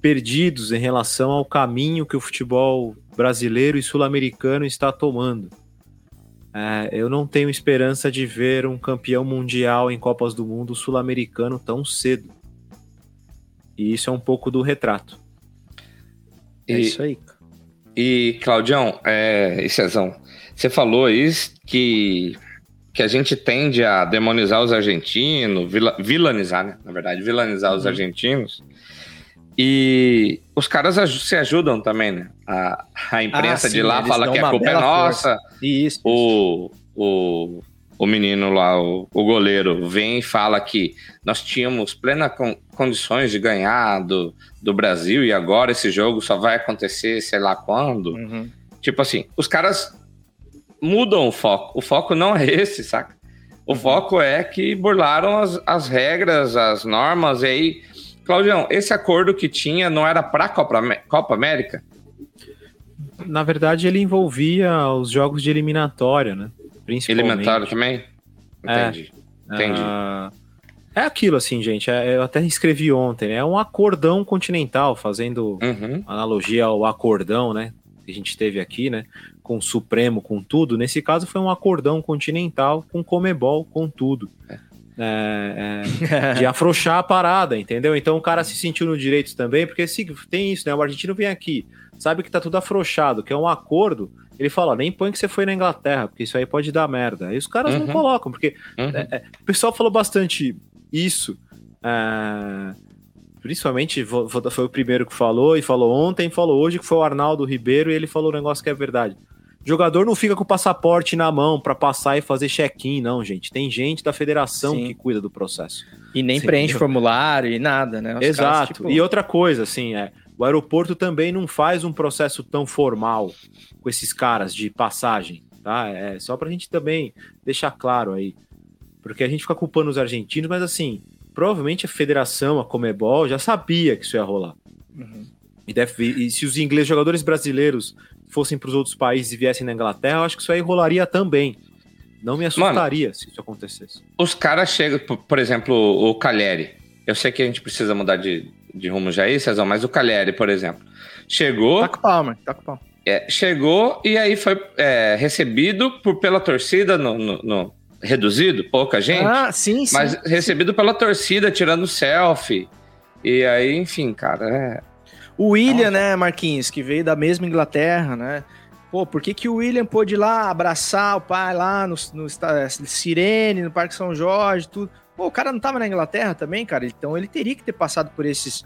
perdidos em relação ao caminho que o futebol brasileiro e sul-americano está tomando. Uh, eu não tenho esperança de ver um campeão mundial em Copas do Mundo sul-americano tão cedo. E isso é um pouco do retrato. É e, isso aí. E, Claudião, é, e Cezão, você falou aí que que a gente tende a demonizar os argentinos, vila, vilanizar, né? Na verdade, vilanizar uhum. os argentinos. E os caras se ajudam também, né? A, a imprensa ah, sim, de lá fala que a culpa é nossa. Isso, o, o, o menino lá, o, o goleiro, vem e fala que nós tínhamos plenas con condições de ganhar do, do Brasil e agora esse jogo só vai acontecer sei lá quando. Uhum. Tipo assim, os caras mudam o foco. O foco não é esse, saca? O uhum. foco é que burlaram as, as regras, as normas, e aí. Claudião, esse acordo que tinha não era para a Copa, Copa América? Na verdade, ele envolvia os jogos de eliminatória, né? Principalmente. Eliminatória também? Entendi. É, Entendi. Uh, é aquilo, assim, gente. É, eu até escrevi ontem, né? É um acordão continental, fazendo uhum. analogia ao acordão, né? Que a gente teve aqui, né? Com o Supremo, com tudo. Nesse caso foi um acordão continental com Comebol, com tudo. É. É, é, de afrouxar a parada, entendeu? Então o cara se sentiu no direito também, porque se, tem isso, né? O argentino vem aqui, sabe que tá tudo afrouxado, que é um acordo. Ele fala, nem põe que você foi na Inglaterra, porque isso aí pode dar merda. E os caras uhum. não colocam, porque uhum. É, é, o pessoal falou bastante isso. É, principalmente foi o primeiro que falou, e falou ontem, falou hoje, que foi o Arnaldo Ribeiro, e ele falou um negócio que é verdade. Jogador não fica com o passaporte na mão para passar e fazer check-in, não, gente. Tem gente da federação Sim. que cuida do processo. E nem preenche formulário e nada, né? Os Exato. caras, tipo, E outra coisa, assim, é, o aeroporto também não faz um processo tão formal com esses caras de passagem, tá? É só pra gente também deixar claro aí. Porque a gente fica culpando os argentinos, mas assim, provavelmente a federação, a Comebol, já sabia que isso ia rolar. Uhum. E, deve, e se os ingleses, jogadores brasileiros fossem para os outros países e viessem na Inglaterra, eu acho que isso aí rolaria também. Não me assustaria se isso acontecesse. Os caras chegam, por- exemplo, o Calheri. Eu sei que a gente precisa mudar de, de rumo já aí, Cezão, mas o Calheri, por exemplo, chegou, Tá com palma, tá com palma. é, chegou e aí foi é, recebido por, pela torcida no, no- no- reduzido, pouca gente, Ah, sim, sim. mas recebido pela torcida, tirando selfie. E aí, enfim, cara, é, O William, né, Marquinhos, que veio da mesma Inglaterra, né? Pô, por que, que o William pôde ir lá abraçar o pai lá no, no esta- Sirene, no Parque São Jorge, tudo? Pô, o cara não tava na Inglaterra também, cara? Então ele teria que ter passado por esses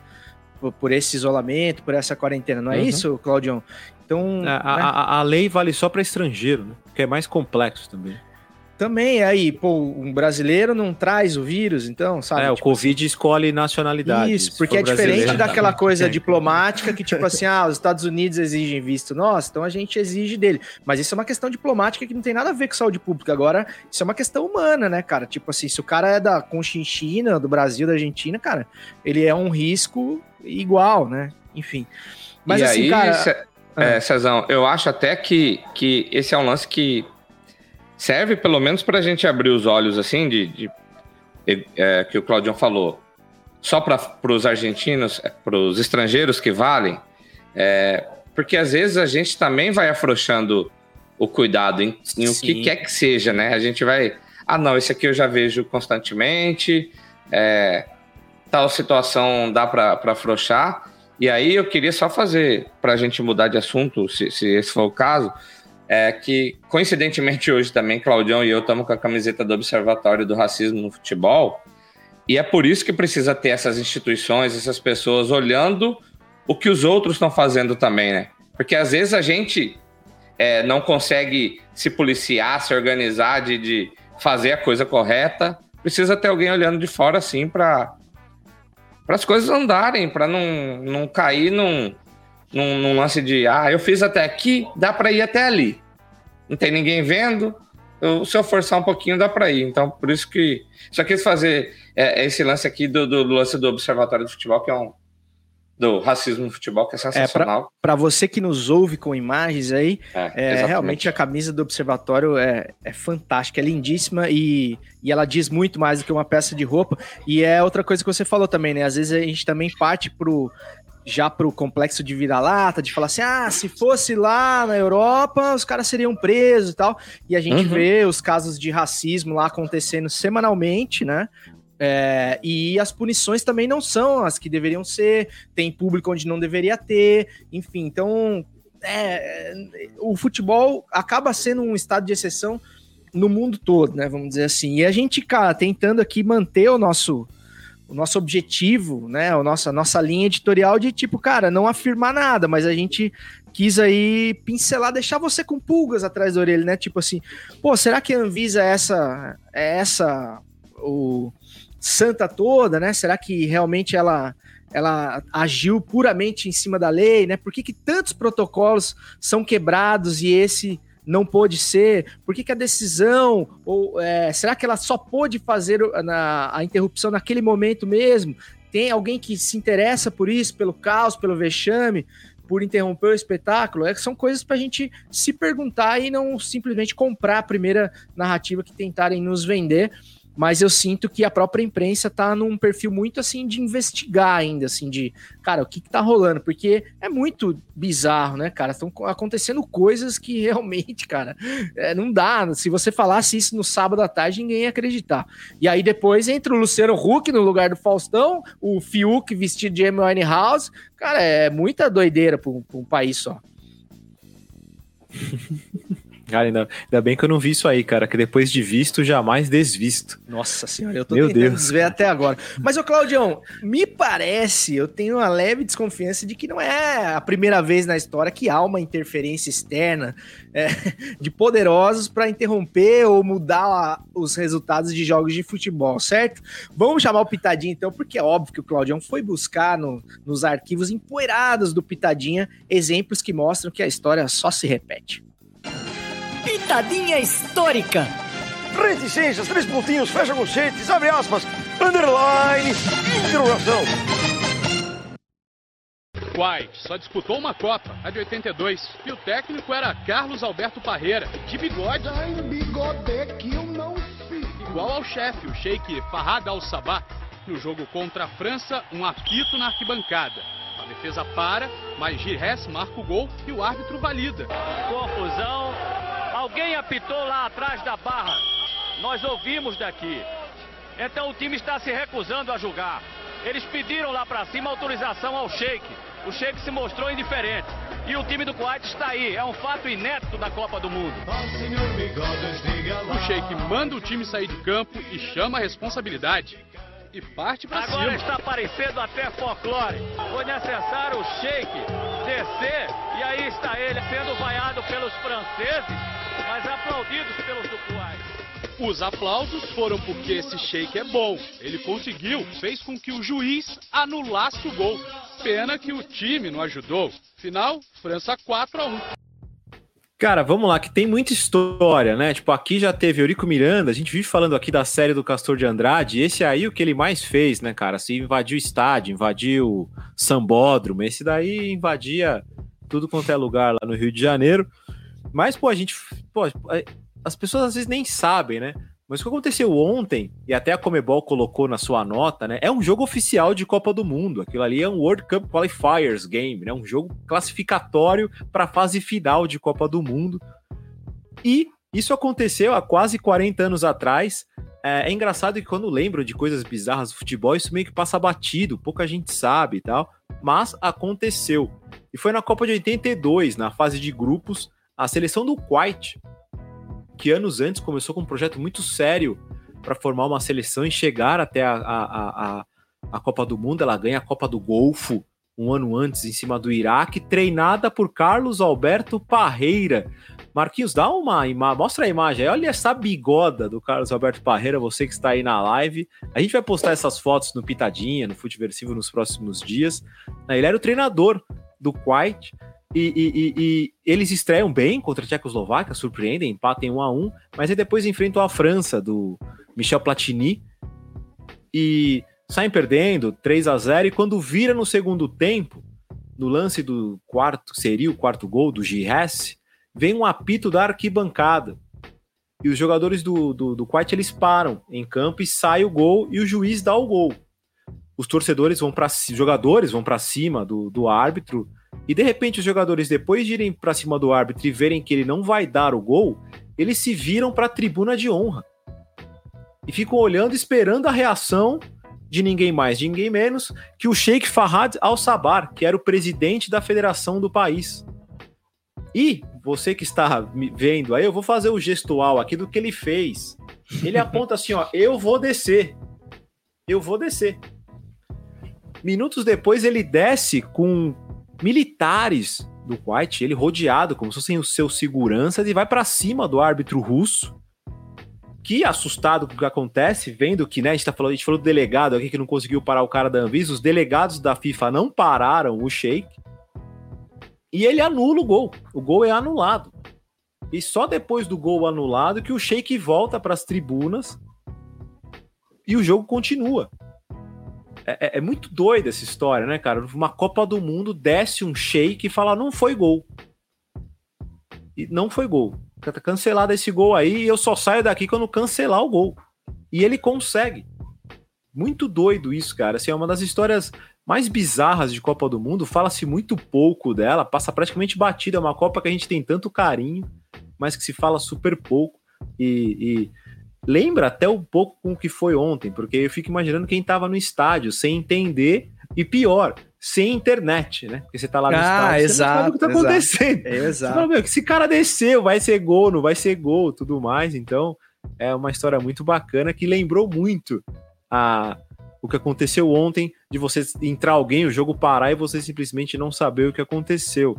por, por esse isolamento, por essa quarentena, não é Uhum. isso, Claudião? Então, A, a- né, a- a lei vale só para estrangeiro, né? Que é mais complexo também. Também aí, pô, um brasileiro não traz o vírus, então, sabe? é, o Tipo Covid escolhe nacionalidade. Isso, porque é diferente daquela [laughs] coisa É. diplomática que, tipo assim, ah, os Estados Unidos exigem visto nosso, então a gente exige dele. Mas isso é uma questão diplomática que não tem nada a ver com saúde pública. Agora, isso é uma questão humana, né, cara? Tipo assim, se o cara é da Conchinchina, do Brasil, da Argentina, cara, ele é um risco igual, né? Enfim. Mas e assim, aí, cara. Ce- é, Cezão, eu acho até que, que esse é um lance que serve pelo menos para a gente abrir os olhos, assim, de, de- é, que o Claudião falou. Só para os argentinos, para os estrangeiros que valem, é, porque às vezes a gente também vai afrouxando o cuidado em, em o que quer que seja, né? A gente vai. Ah, não, esse aqui eu já vejo constantemente, é, tal situação dá para afrouxar. E aí eu queria só fazer, para a gente mudar de assunto, se, se esse for o caso, é que coincidentemente hoje também, Claudião e eu estamos com a camiseta do Observatório do Racismo no Futebol. E é por isso que precisa ter essas instituições, essas pessoas olhando o que os outros estão fazendo também, né? Porque às vezes a gente é, não consegue se policiar, se organizar de, de fazer a coisa correta. Precisa ter alguém olhando de fora, assim, para para as coisas andarem, para não, não cair num, num, num lance de ah, eu fiz até aqui, dá para ir até ali. Não tem ninguém vendo, eu, se eu forçar um pouquinho, dá para ir. Então, por isso que só quis fazer é, esse lance aqui do, do, lance do Observatório do Futebol, que é um. do racismo no futebol, que é sensacional. Para você que nos ouve com imagens aí, É, É, realmente a camisa do Observatório é, é fantástica, é lindíssima e, e ela diz muito mais do que uma peça de roupa. E é outra coisa que você falou também, né? Às vezes a gente também parte pro já pro complexo de vira-lata, de falar assim: ah, se fosse lá na Europa, os caras seriam presos e tal. E a gente Uhum. vê os casos de racismo lá acontecendo semanalmente, né? É, e as punições também não são as que deveriam ser, tem público onde não deveria ter, enfim, então é, o futebol acaba sendo um estado de exceção no mundo todo, né? Vamos dizer assim. E a gente, cara, tentando aqui manter o nosso o nosso objetivo, né? O nosso, a nossa linha editorial de tipo, cara, não afirmar nada, mas a gente quis aí pincelar, deixar você com pulgas atrás da orelha, né? Tipo assim, pô, será que a Anvisa é essa é essa o santa toda, né? Será que realmente ela ela agiu puramente em cima da lei, né? Por que, que tantos protocolos são quebrados e esse não pôde ser? Por que, que a decisão, ou é, será que ela só pôde fazer na, a interrupção naquele momento mesmo? Tem alguém que se interessa por isso, pelo caos, pelo vexame, por interromper o espetáculo? É, são coisas para a gente se perguntar e não simplesmente comprar a primeira narrativa que tentarem nos vender mas eu sinto que a própria imprensa tá num perfil muito assim de investigar ainda, assim, de cara, o que, que tá rolando? Porque é muito bizarro, né, cara? Estão acontecendo coisas que [laughs] realmente, cara, é, não dá. Se você falasse isso no sábado à tarde, ninguém ia acreditar. E aí depois entra o Luciano Huck no lugar do Faustão, o Fiuk vestido de Amy Winehouse. Cara, é muita doideira para um país só. [laughs] Cara, ainda, ainda bem que eu não vi isso aí, cara, que depois de visto, jamais desvisto. Nossa senhora, eu tô Meu tentando Deus. desver até agora. Mas, ô Claudião, me parece, eu tenho uma leve desconfiança de que não é a primeira vez na história que há uma interferência externa é, de poderosos para interromper ou mudar a- os resultados de jogos de futebol, certo? Vamos chamar o Pitadinha então, porque é óbvio que o Claudião foi buscar no- nos arquivos empoeirados do Pitadinha exemplos que mostram que a história só se repete. Pitadinha histórica. Reticências, três pontinhos, fecha conchetes, abre aspas, underline, interrogação. White só disputou uma Copa, a de 82, e o técnico era Carlos Alberto Parreira, de bigode. Igual ao chefe, o sheik Farhad Al-Sabah. No jogo contra a França, um apito na arquibancada. A defesa para, mas Gires marca o gol e o árbitro valida. Confusão. Alguém apitou lá atrás da barra. Nós ouvimos daqui. Então o time está se recusando a julgar. Eles pediram lá pra cima autorização ao Sheik. O Sheik se mostrou indiferente. E o time do Kuwait está aí. É um fato inédito da Copa do Mundo. O sheik manda o time sair de campo e chama a responsabilidade. E parte pra Agora cima. está parecendo até folclore. Foi necessário o Sheik descer e aí está ele sendo vaiado pelos franceses, mas aplaudidos pelos Kuwait. Os aplausos foram porque esse sheik é bom. Ele conseguiu, fez com que o juiz anulasse o gol. Pena que o time não ajudou. Final, França 4 a 1. Cara, vamos lá, que tem muita história, né? Tipo, aqui já teve Eurico Miranda, a gente vive falando aqui da série do Castor de Andrade, e esse aí o que ele mais fez, né, cara? Se invadiu estádio, invadiu sambódromo, esse daí invadia tudo quanto é lugar lá no Rio de Janeiro. Mas, pô, a gente. Pô, as pessoas às vezes nem sabem, né? Mas o que aconteceu ontem, e até a Comebol colocou na sua nota, né? É um jogo oficial de Copa do Mundo. Aquilo ali é um World Cup Qualifiers Game, né? Um jogo classificatório para a fase final de Copa do Mundo. E isso aconteceu há quase 40 anos atrás. É, é engraçado que quando lembro de coisas bizarras do futebol, isso meio que passa batido, pouca gente sabe e tal. Mas aconteceu. E foi na Copa de 82, na fase de grupos, a seleção do Kuwait, que anos antes começou com um projeto muito sério para formar uma seleção e chegar até a, a, a, a Copa do Mundo. Ela ganha a Copa do Golfo um ano antes em cima do Iraque, treinada por Carlos Alberto Parreira. Marquinhos, dá uma imagem, mostra a imagem aí. Olha essa bigoda do Carlos Alberto Parreira, você que está aí na live. A gente vai postar essas fotos no Pitadinha, no Futeversivo nos próximos dias. Ele era o treinador do Kuwait. E, e, e, e, eles estreiam bem contra a Tchecoslováquia, surpreendem, empatem 1 a 1 mas aí depois enfrentam a França do Michel Platini e saem perdendo 3 a 0 e quando vira no segundo tempo, no lance do quarto, seria o quarto gol do Gires, vem um apito da arquibancada. E os jogadores do, do, do eles param em campo e sai o gol e o juiz dá o gol. Os torcedores vão para jogadores vão para cima do, do árbitro e de repente os jogadores, depois de irem para cima do árbitro e verem que ele não vai dar o gol, eles se viram para a tribuna de honra. E ficam olhando, esperando a reação de ninguém mais, de ninguém menos que o Sheikh Fahad Al-Sabar, que era o presidente da federação do país. E você que está me vendo aí, eu vou fazer o gestual aqui do que ele fez. Ele aponta assim, ó, eu vou descer. Eu vou descer. Minutos depois ele desce com militares do Kuwait, ele rodeado como se fossem os seus seguranças e vai para cima do árbitro russo, que assustado com o que acontece, vendo que, né, a gente, tá falando, a gente falou do delegado aqui que não conseguiu parar o cara da Anvisa, os delegados da FIFA não pararam o Sheik, e ele anula o gol. O gol é anulado. E só depois do gol anulado que o Sheik volta para as tribunas e o jogo continua. É, é, muito doida essa história, né, cara? Uma Copa do Mundo desce um shake e fala: não foi gol. E não foi gol. Tá cancelado esse gol aí e eu só saio daqui quando cancelar o gol. E ele consegue. Muito doido isso, cara. Assim, é uma das histórias mais bizarras de Copa do Mundo. Fala-se muito pouco dela, passa praticamente batida. É uma Copa que a gente tem tanto carinho, mas que se fala super pouco. E, e lembra até um pouco com o que foi ontem, porque eu fico imaginando quem estava no estádio sem entender E pior, sem internet, né? Porque você tá lá no ah, estádio, exato, você não sabe o que tá exato, acontecendo. Exato. Você fala, meu, esse cara desceu, vai ser gol, não vai ser gol, tudo mais. Então, é uma história muito bacana que lembrou muito a, o que aconteceu ontem, de você entrar alguém, o jogo parar e você simplesmente não saber o que aconteceu.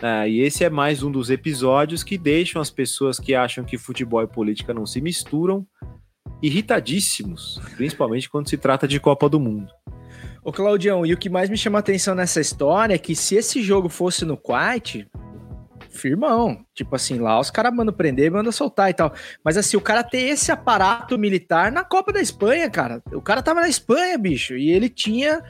É, e esse é mais um dos episódios que deixam as pessoas que acham que futebol e política não se misturam irritadíssimos, principalmente quando se trata de Copa do Mundo. Ô Claudião, e o que mais me chama a atenção nessa história é que se esse jogo fosse no Kuwait, firmão. Tipo assim, lá os caras mandam prender, mandam soltar e tal. Mas assim, o cara ter esse aparato militar na Copa da Espanha, cara. O cara tava na Espanha, bicho, e ele tinha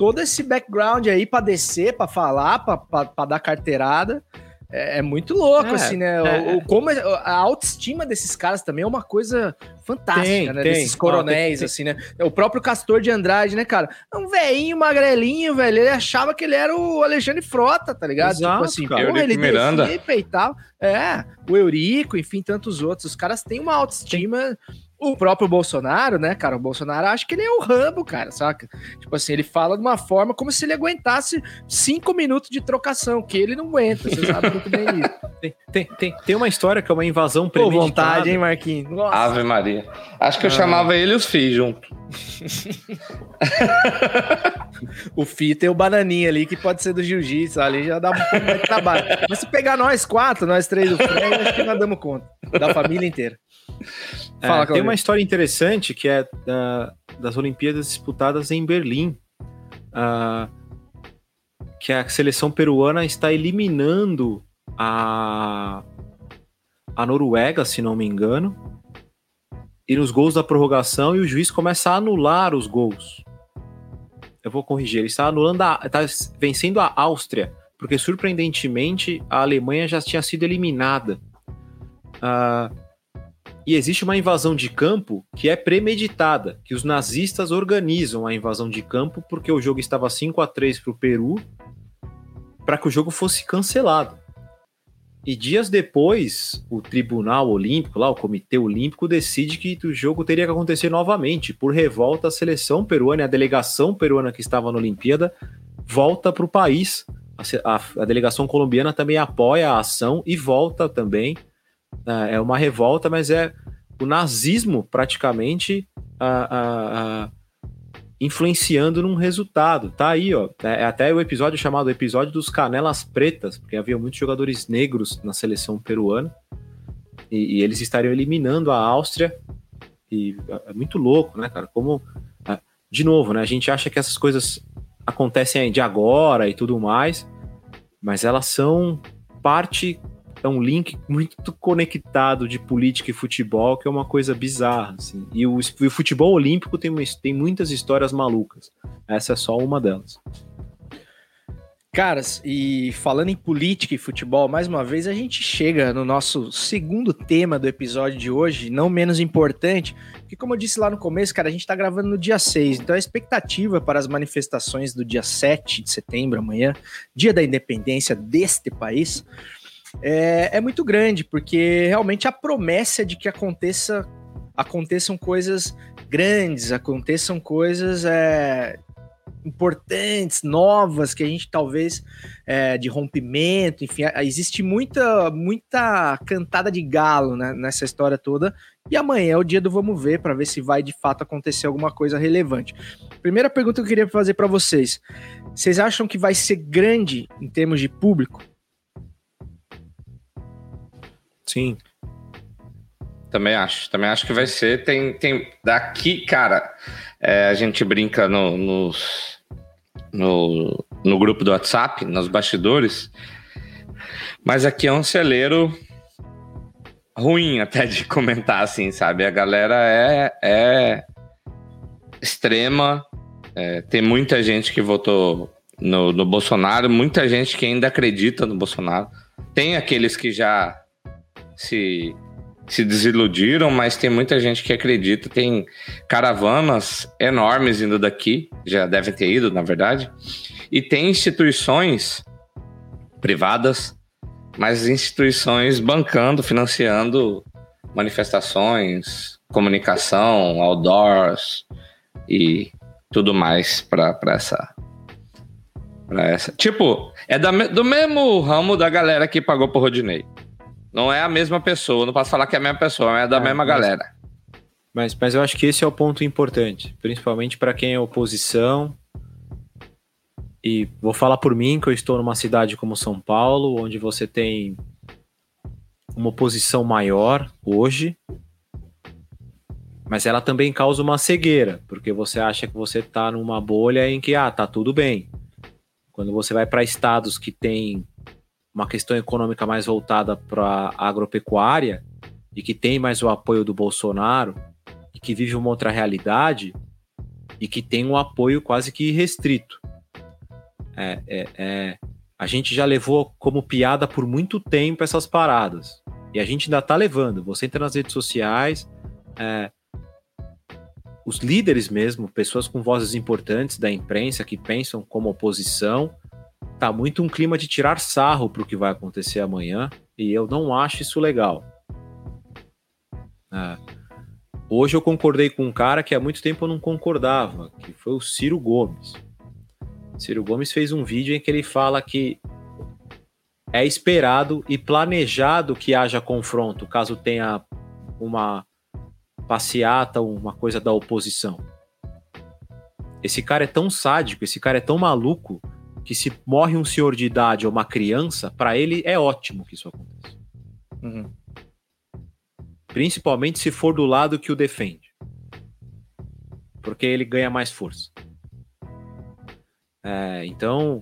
todo esse background aí para descer, para falar, para dar carteirada. É, é, muito louco, é, assim, né? É, o, como a autoestima desses caras também é uma coisa fantástica, tem, né? Tem. Desses coronéis, tem, assim, né? O próprio Castor de Andrade, né, cara? É um velhinho, magrelinho, velho. Ele achava que ele era o Alexandre Frota, tá ligado? Tipo Exato, tipo assim, cara. porra, ele Miranda. e tal. É, o Eurico, enfim, tantos outros. Os caras têm uma autoestima o próprio Bolsonaro, né, cara? O Bolsonaro acha que ele é o Rambo, cara, saca? Tipo assim, ele fala de uma forma como se ele aguentasse cinco minutos de trocação, que ele não aguenta, você sabe muito bem isso. [laughs] Tem, tem, tem, tem, uma história que é uma invasão premeditada. Pô, vontade, hein, Marquinhos? Nossa. Ave Maria. Acho que eu ah. chamava ele e os filhos junto. [laughs] o Fi tem o bananinha ali, que pode ser do jiu-jitsu, ali já dá um pouco mais de trabalho. Mas se pegar nós quatro, nós três do Fred, acho que nós damos conta. Da família inteira. Fala, é, tem uma história interessante que é da, das Olimpíadas disputadas em Berlim. Uh, que a seleção peruana está eliminando a, a Noruega, se não me engano, e nos gols da prorrogação, e o juiz começa a anular os gols. Eu vou corrigir, ele está anulando, a, está vencendo a Áustria, porque surpreendentemente a Alemanha já tinha sido eliminada. Uh, e existe uma invasão de campo que é premeditada, que os nazistas organizam a invasão de campo porque o jogo estava 5 a 3 para o Peru, para que o jogo fosse cancelado. E dias depois, o Tribunal Olímpico, lá o Comitê Olímpico, decide que o jogo teria que acontecer novamente. Por revolta, a seleção peruana e a delegação peruana que estava na Olimpíada volta para o país. A, a, a, delegação colombiana também apoia a ação e volta também é, é uma revolta, mas é o nazismo praticamente influenciando num resultado. Tá aí, ó. É, é até o episódio chamado Episódio dos Canelas Pretas, porque havia muitos jogadores negros na seleção peruana e, e eles estariam eliminando a Áustria. E é, é muito louco, né, cara? Como, é, de novo, né? A gente acha que essas coisas acontecem de agora e tudo mais, mas elas são parte é um link muito conectado de política e futebol, que é uma coisa bizarra, assim. E o, o futebol olímpico tem, tem muitas histórias malucas. Essa é só uma delas. Caras, e falando em política e futebol, mais uma vez a gente chega no nosso segundo tema do episódio de hoje, não menos importante, porque como eu disse lá no começo, cara, a gente tá gravando no dia 6, então a expectativa para as manifestações do dia 7 de setembro, amanhã, dia da independência deste país, é, é muito grande, porque realmente a promessa de que aconteça aconteçam coisas grandes, aconteçam coisas é, importantes, novas, que a gente talvez é, de rompimento, enfim, existe muita muita cantada de galo né, nessa história toda. E amanhã é o dia do vamos ver para ver se vai de fato acontecer alguma coisa relevante. Primeira pergunta que eu queria fazer para vocês: vocês acham que vai ser grande em termos de público? Sim. Também acho. Também acho que vai ser. Tem, tem daqui, cara. É, a gente brinca no, no, no grupo do WhatsApp, nos bastidores. Mas aqui é um celeiro ruim até de comentar, assim, sabe? A galera é, é extrema. É, tem muita gente que votou no, no Bolsonaro, muita gente que ainda acredita no Bolsonaro. Tem aqueles que já se, se desiludiram, mas tem muita gente que acredita. Tem caravanas enormes indo daqui, já devem ter ido, na verdade. E tem instituições privadas, mas instituições bancando, financiando manifestações, comunicação, outdoors e tudo mais para essa. Tipo, é da, do mesmo ramo da galera que pagou pro Rodinei. Não é a mesma pessoa, não posso falar que é a mesma pessoa, é da é, mesma mas, galera. Mas, mas eu acho que esse é o ponto importante, principalmente para quem é oposição. E vou falar por mim, que eu estou numa cidade como São Paulo, onde você tem uma oposição maior hoje, mas ela também causa uma cegueira, porque você acha que você está numa bolha em que, ah, tá tudo bem. Quando você vai para estados que tem uma questão econômica mais voltada para agropecuária e que tem mais o apoio do Bolsonaro e que vive uma outra realidade e que tem um apoio quase que restrito. É, é, é, a gente já levou como piada por muito tempo essas paradas. E a gente ainda tá levando. Você entra nas redes sociais, é, os líderes mesmo, pessoas com vozes importantes da imprensa que pensam como oposição, tá muito um clima de tirar sarro para o que vai acontecer amanhã e eu não acho isso legal. É. Hoje eu concordei com um cara que há muito tempo eu não concordava, que foi o Ciro Gomes. Ciro Gomes fez um vídeo em que ele fala que é esperado e planejado que haja confronto caso tenha uma passeata, uma coisa da oposição. Esse cara é tão sádico, esse cara é tão maluco, que se morre um senhor de idade ou uma criança, para ele é ótimo que isso aconteça. Uhum. Principalmente se for do lado que o defende. Porque ele ganha mais força. É, então,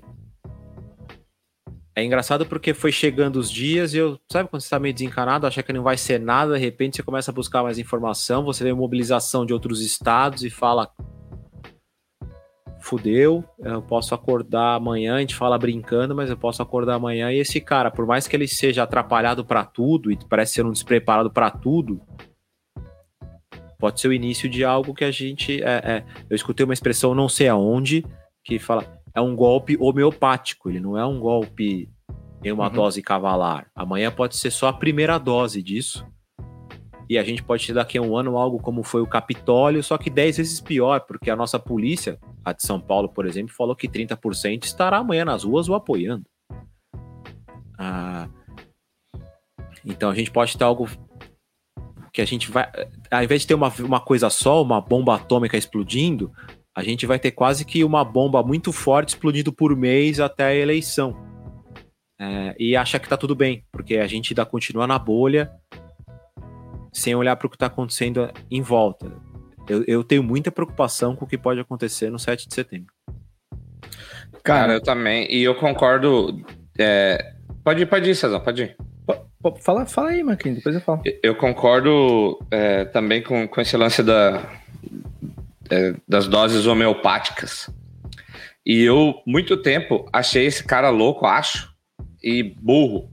é engraçado porque foi chegando os dias e eu, sabe quando você tá meio desencanado, acha que não vai ser nada, de repente você começa a buscar mais informação, você vê mobilização de outros estados e fala fudeu, eu posso acordar amanhã, a gente fala brincando, mas eu posso acordar amanhã e esse cara, por mais que ele seja atrapalhado para tudo e parece ser um despreparado para tudo, pode ser o início de algo que a gente, é, é, eu escutei uma expressão não sei aonde, que fala, é um golpe homeopático, ele não é um golpe em uma uhum. dose cavalar. Amanhã pode ser só a primeira dose disso. E a gente pode ter daqui a um ano algo como foi o Capitólio, só que 10 vezes pior, porque a nossa polícia, a de São Paulo, por exemplo, falou que 30% estará amanhã nas ruas o apoiando. Ah, então a gente pode ter algo que a gente vai. Ao invés de ter uma, uma coisa só, uma bomba atômica explodindo, a gente vai ter quase que uma bomba muito forte explodindo por mês até a eleição. É, e achar que tá tudo bem, porque a gente ainda continua na bolha sem olhar para o que está acontecendo em volta. Eu, eu, tenho muita preocupação com o que pode acontecer no 7 de setembro. Cara, eu também. E eu concordo. É... Pode ir, pode ir, César, pode ir. Fala, fala aí, Marquinhos, depois eu falo. Eu concordo é, também com, com esse lance da, é, das doses homeopáticas. E eu, muito tempo, achei esse cara louco, acho, e burro.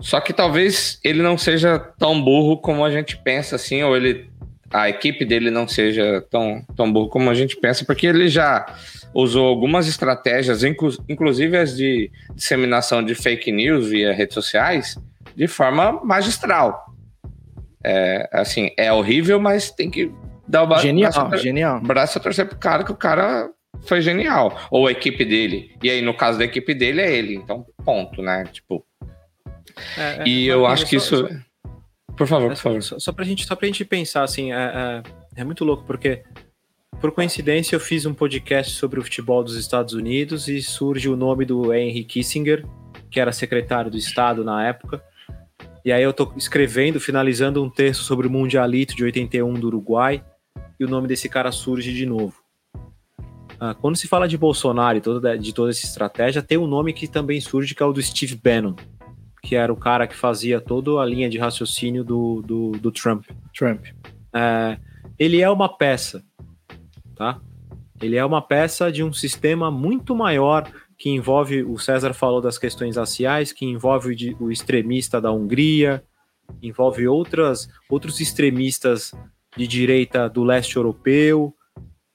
Só que talvez ele não seja tão burro como a gente pensa, assim, ou ele, a equipe dele não seja tão, tão burro como a gente pensa, porque ele já usou algumas estratégias, inclu inclusive as de disseminação de fake news via redes sociais, de forma magistral. É, assim, é horrível, mas tem que Dá o genial, braço, genial. Braço a torcer pro cara que o cara foi genial. Ou a equipe dele. E aí, no caso da equipe dele, é ele. Então, ponto, né? Tipo. É, é, e eu acho que isso. Só, por favor, por favor. Só, só, pra gente, só pra gente pensar, assim, é, é, é muito louco, porque por coincidência, eu fiz um podcast sobre o futebol dos Estados Unidos e surge o nome do Henry Kissinger, que era secretário do Estado na época. E aí eu tô escrevendo, finalizando um texto sobre o Mundialito de 81 do Uruguai e o nome desse cara surge de novo. Ah, quando se fala de Bolsonaro e toda, de toda essa estratégia, tem um nome que também surge, que é o do Steve Bannon, que era o cara que fazia toda a linha de raciocínio do, do, do Trump. Trump. É, ele é uma peça, tá? Ele é uma peça de um sistema muito maior que envolve, o César falou das questões raciais, que envolve o, o extremista da Hungria, envolve outras, outros extremistas de direita do leste europeu,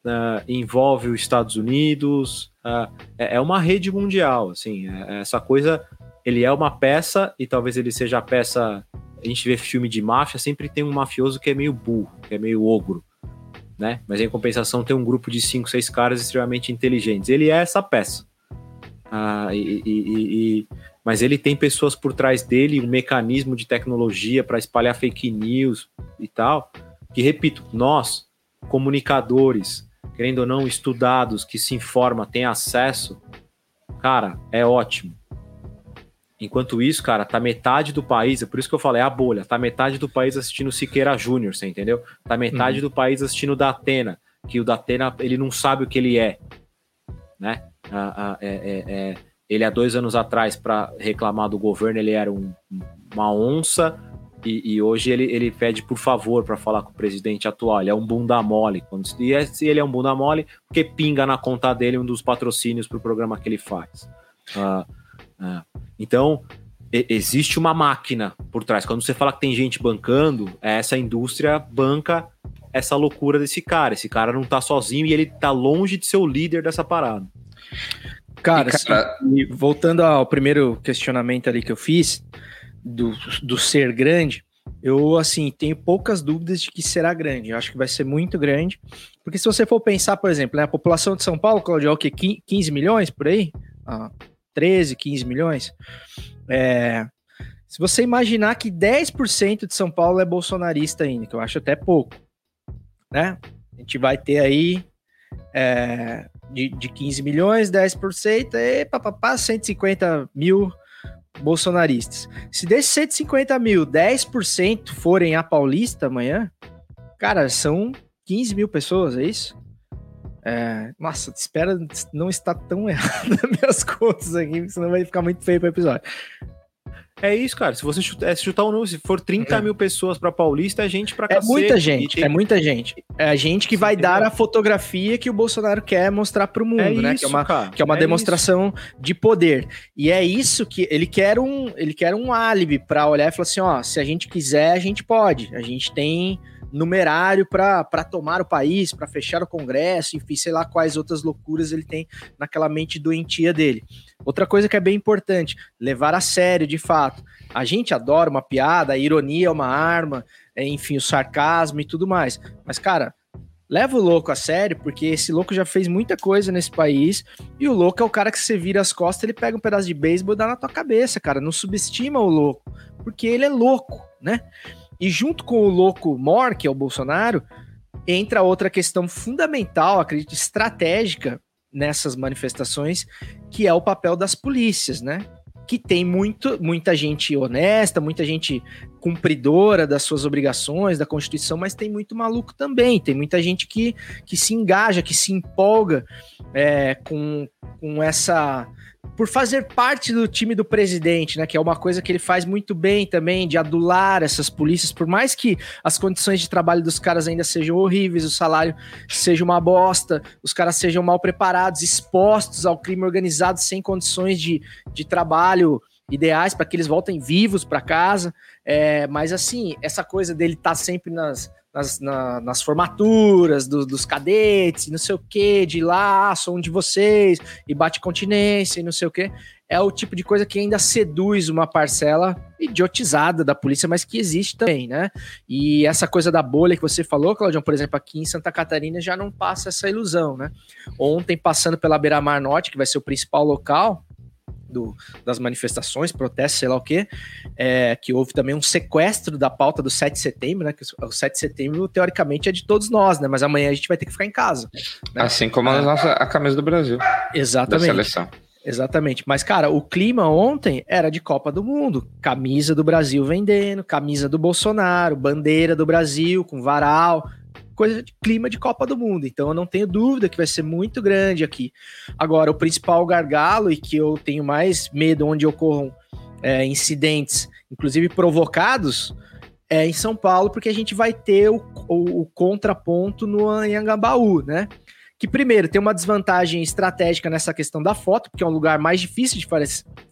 uh, envolve os Estados Unidos, uh, é, é, uma rede mundial, assim, é, é, essa coisa, ele é uma peça, e talvez ele seja a peça, a gente vê filme de máfia, sempre tem um mafioso que é meio burro, que é meio ogro, né, mas em compensação tem um grupo de cinco, seis caras extremamente inteligentes, ele é essa peça, Ah, e, e, e, mas ele tem pessoas por trás dele, um mecanismo de tecnologia para espalhar fake news e tal. Que, repito, nós, comunicadores, querendo ou não, estudados, que se informa, tem acesso, cara, é ótimo. Enquanto isso, cara, tá metade do país, é por isso que eu falei, é a bolha, tá metade do país assistindo Siqueira Júnior, você entendeu? Tá metade uhum. do país assistindo o Datena, que o Datena, ele não sabe o que ele é, né? Ah, ah, é, é, é, ele há dois anos atrás, para reclamar do governo, ele era um, uma onça, e, e, hoje ele, ele pede por favor para falar com o presidente atual. Ele é um bunda mole. Quando, e é, ele é um bunda mole porque pinga na conta dele um dos patrocínios para o programa que ele faz. Uh, uh, então, e, existe uma máquina por trás. Quando você fala que tem gente bancando, essa indústria banca essa loucura desse cara. Esse cara não tá sozinho e ele tá longe de ser o líder dessa parada. Cara, cara... Assim, voltando ao primeiro questionamento ali que eu fiz, do, do ser grande, eu, assim, tenho poucas dúvidas de que será grande. Eu acho que vai ser muito grande. Porque se você for pensar, por exemplo, né, a população de São Paulo, Claudio, é o quê? 15 milhões por aí? Ah, 13, 15 milhões? É, se você imaginar que 10% de São Paulo é bolsonarista ainda, que eu acho até pouco, né? A gente vai ter aí é, de, de 15 milhões, 10%, e papapá, 150 mil bolsonaristas. Se desses 150 mil, 10% forem a Paulista amanhã, cara, são 15 mil pessoas, é isso? É, nossa, espera não estar tão errado [laughs] nas minhas contas aqui, senão vai ficar muito feio para o episódio. É isso, cara. Se você chutar, é, chutar um número, se for 30 é. mil pessoas para Paulista, é gente para É muita gente, tem... é muita gente. É a gente que vai Entendeu? dar a fotografia que o Bolsonaro quer mostrar para o mundo, é né? Isso, que é uma, cara. que é uma é demonstração isso. de poder. E é isso que ele quer um, ele quer um álibi para olhar e falar assim, ó, se a gente quiser, a gente pode. A gente tem numerário para tomar o país, para fechar o Congresso, enfim, sei lá quais outras loucuras ele tem naquela mente doentia dele. Outra coisa que é bem importante, levar a sério, de fato. A gente adora uma piada, a ironia é uma arma, é, enfim, o sarcasmo e tudo mais. Mas, cara, leva o louco a sério, porque esse louco já fez muita coisa nesse país, e o louco é o cara que você vira as costas, ele pega um pedaço de beisebol e dá na tua cabeça, cara. Não subestima o louco, porque ele é louco, né? E junto com o louco Mor, que é o Bolsonaro, entra outra questão fundamental, acredito, estratégica nessas manifestações, que é o papel das polícias, né? Que tem muito, muita gente honesta, muita gente cumpridora das suas obrigações, da Constituição, mas tem muito maluco também. Tem muita gente que, que se engaja, que se empolga é, com, com essa por fazer parte do time do presidente, né? Que é uma coisa que ele faz muito bem também, de adular essas polícias, por mais que as condições de trabalho dos caras ainda sejam horríveis, o salário seja uma bosta, os caras sejam mal preparados, expostos ao crime organizado sem condições de, de trabalho ideais para que eles voltem vivos para casa. É, mas assim, essa coisa dele estar tá sempre nas, nas, na, nas formaturas do, dos cadetes, não sei o que, de lá, ah, sou um de vocês, e bate continência e não sei o que. É o tipo de coisa que ainda seduz uma parcela idiotizada da polícia, mas que existe também, né? E essa coisa da bolha que você falou, Claudião, por exemplo, aqui em Santa Catarina já não passa essa ilusão, né? Ontem, passando pela Beira-Mar Norte, que vai ser o principal local, do, das manifestações, protestos, sei lá o quê, é, que houve também um sequestro da pauta do 7 de setembro, né? Que o 7 de setembro, teoricamente, é de todos nós, né? Mas amanhã a gente vai ter que ficar em casa. Né? Assim como a, nossa, a camisa do Brasil. Exatamente. Da seleção. Exatamente. Mas, cara, o clima ontem era de Copa do Mundo. Camisa do Brasil vendendo, camisa do Bolsonaro, bandeira do Brasil com varal coisa de clima de Copa do Mundo. Então eu não tenho dúvida que vai ser muito grande aqui. Agora, o principal gargalo e que eu tenho mais medo onde ocorram é, incidentes, inclusive provocados, é em São Paulo, porque a gente vai ter o, o, o contraponto no Anhangabaú, né? Que primeiro tem uma desvantagem estratégica nessa questão da foto, porque é um lugar mais difícil de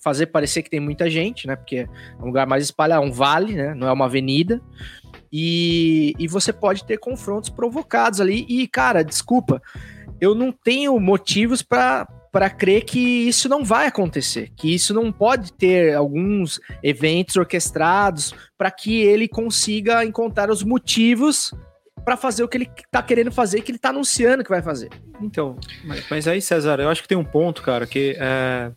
fazer parecer que tem muita gente, né? Porque é um lugar mais espalhado, é um vale, né? Não é uma avenida. E, e você pode ter confrontos provocados ali. E, cara, desculpa, eu não tenho motivos para para crer que isso não vai acontecer, que isso não pode ter alguns eventos orquestrados para que ele consiga encontrar os motivos para fazer o que ele tá querendo fazer, que ele tá anunciando que vai fazer. Então, mas, mas, aí, César, eu acho que tem um ponto, cara, que é,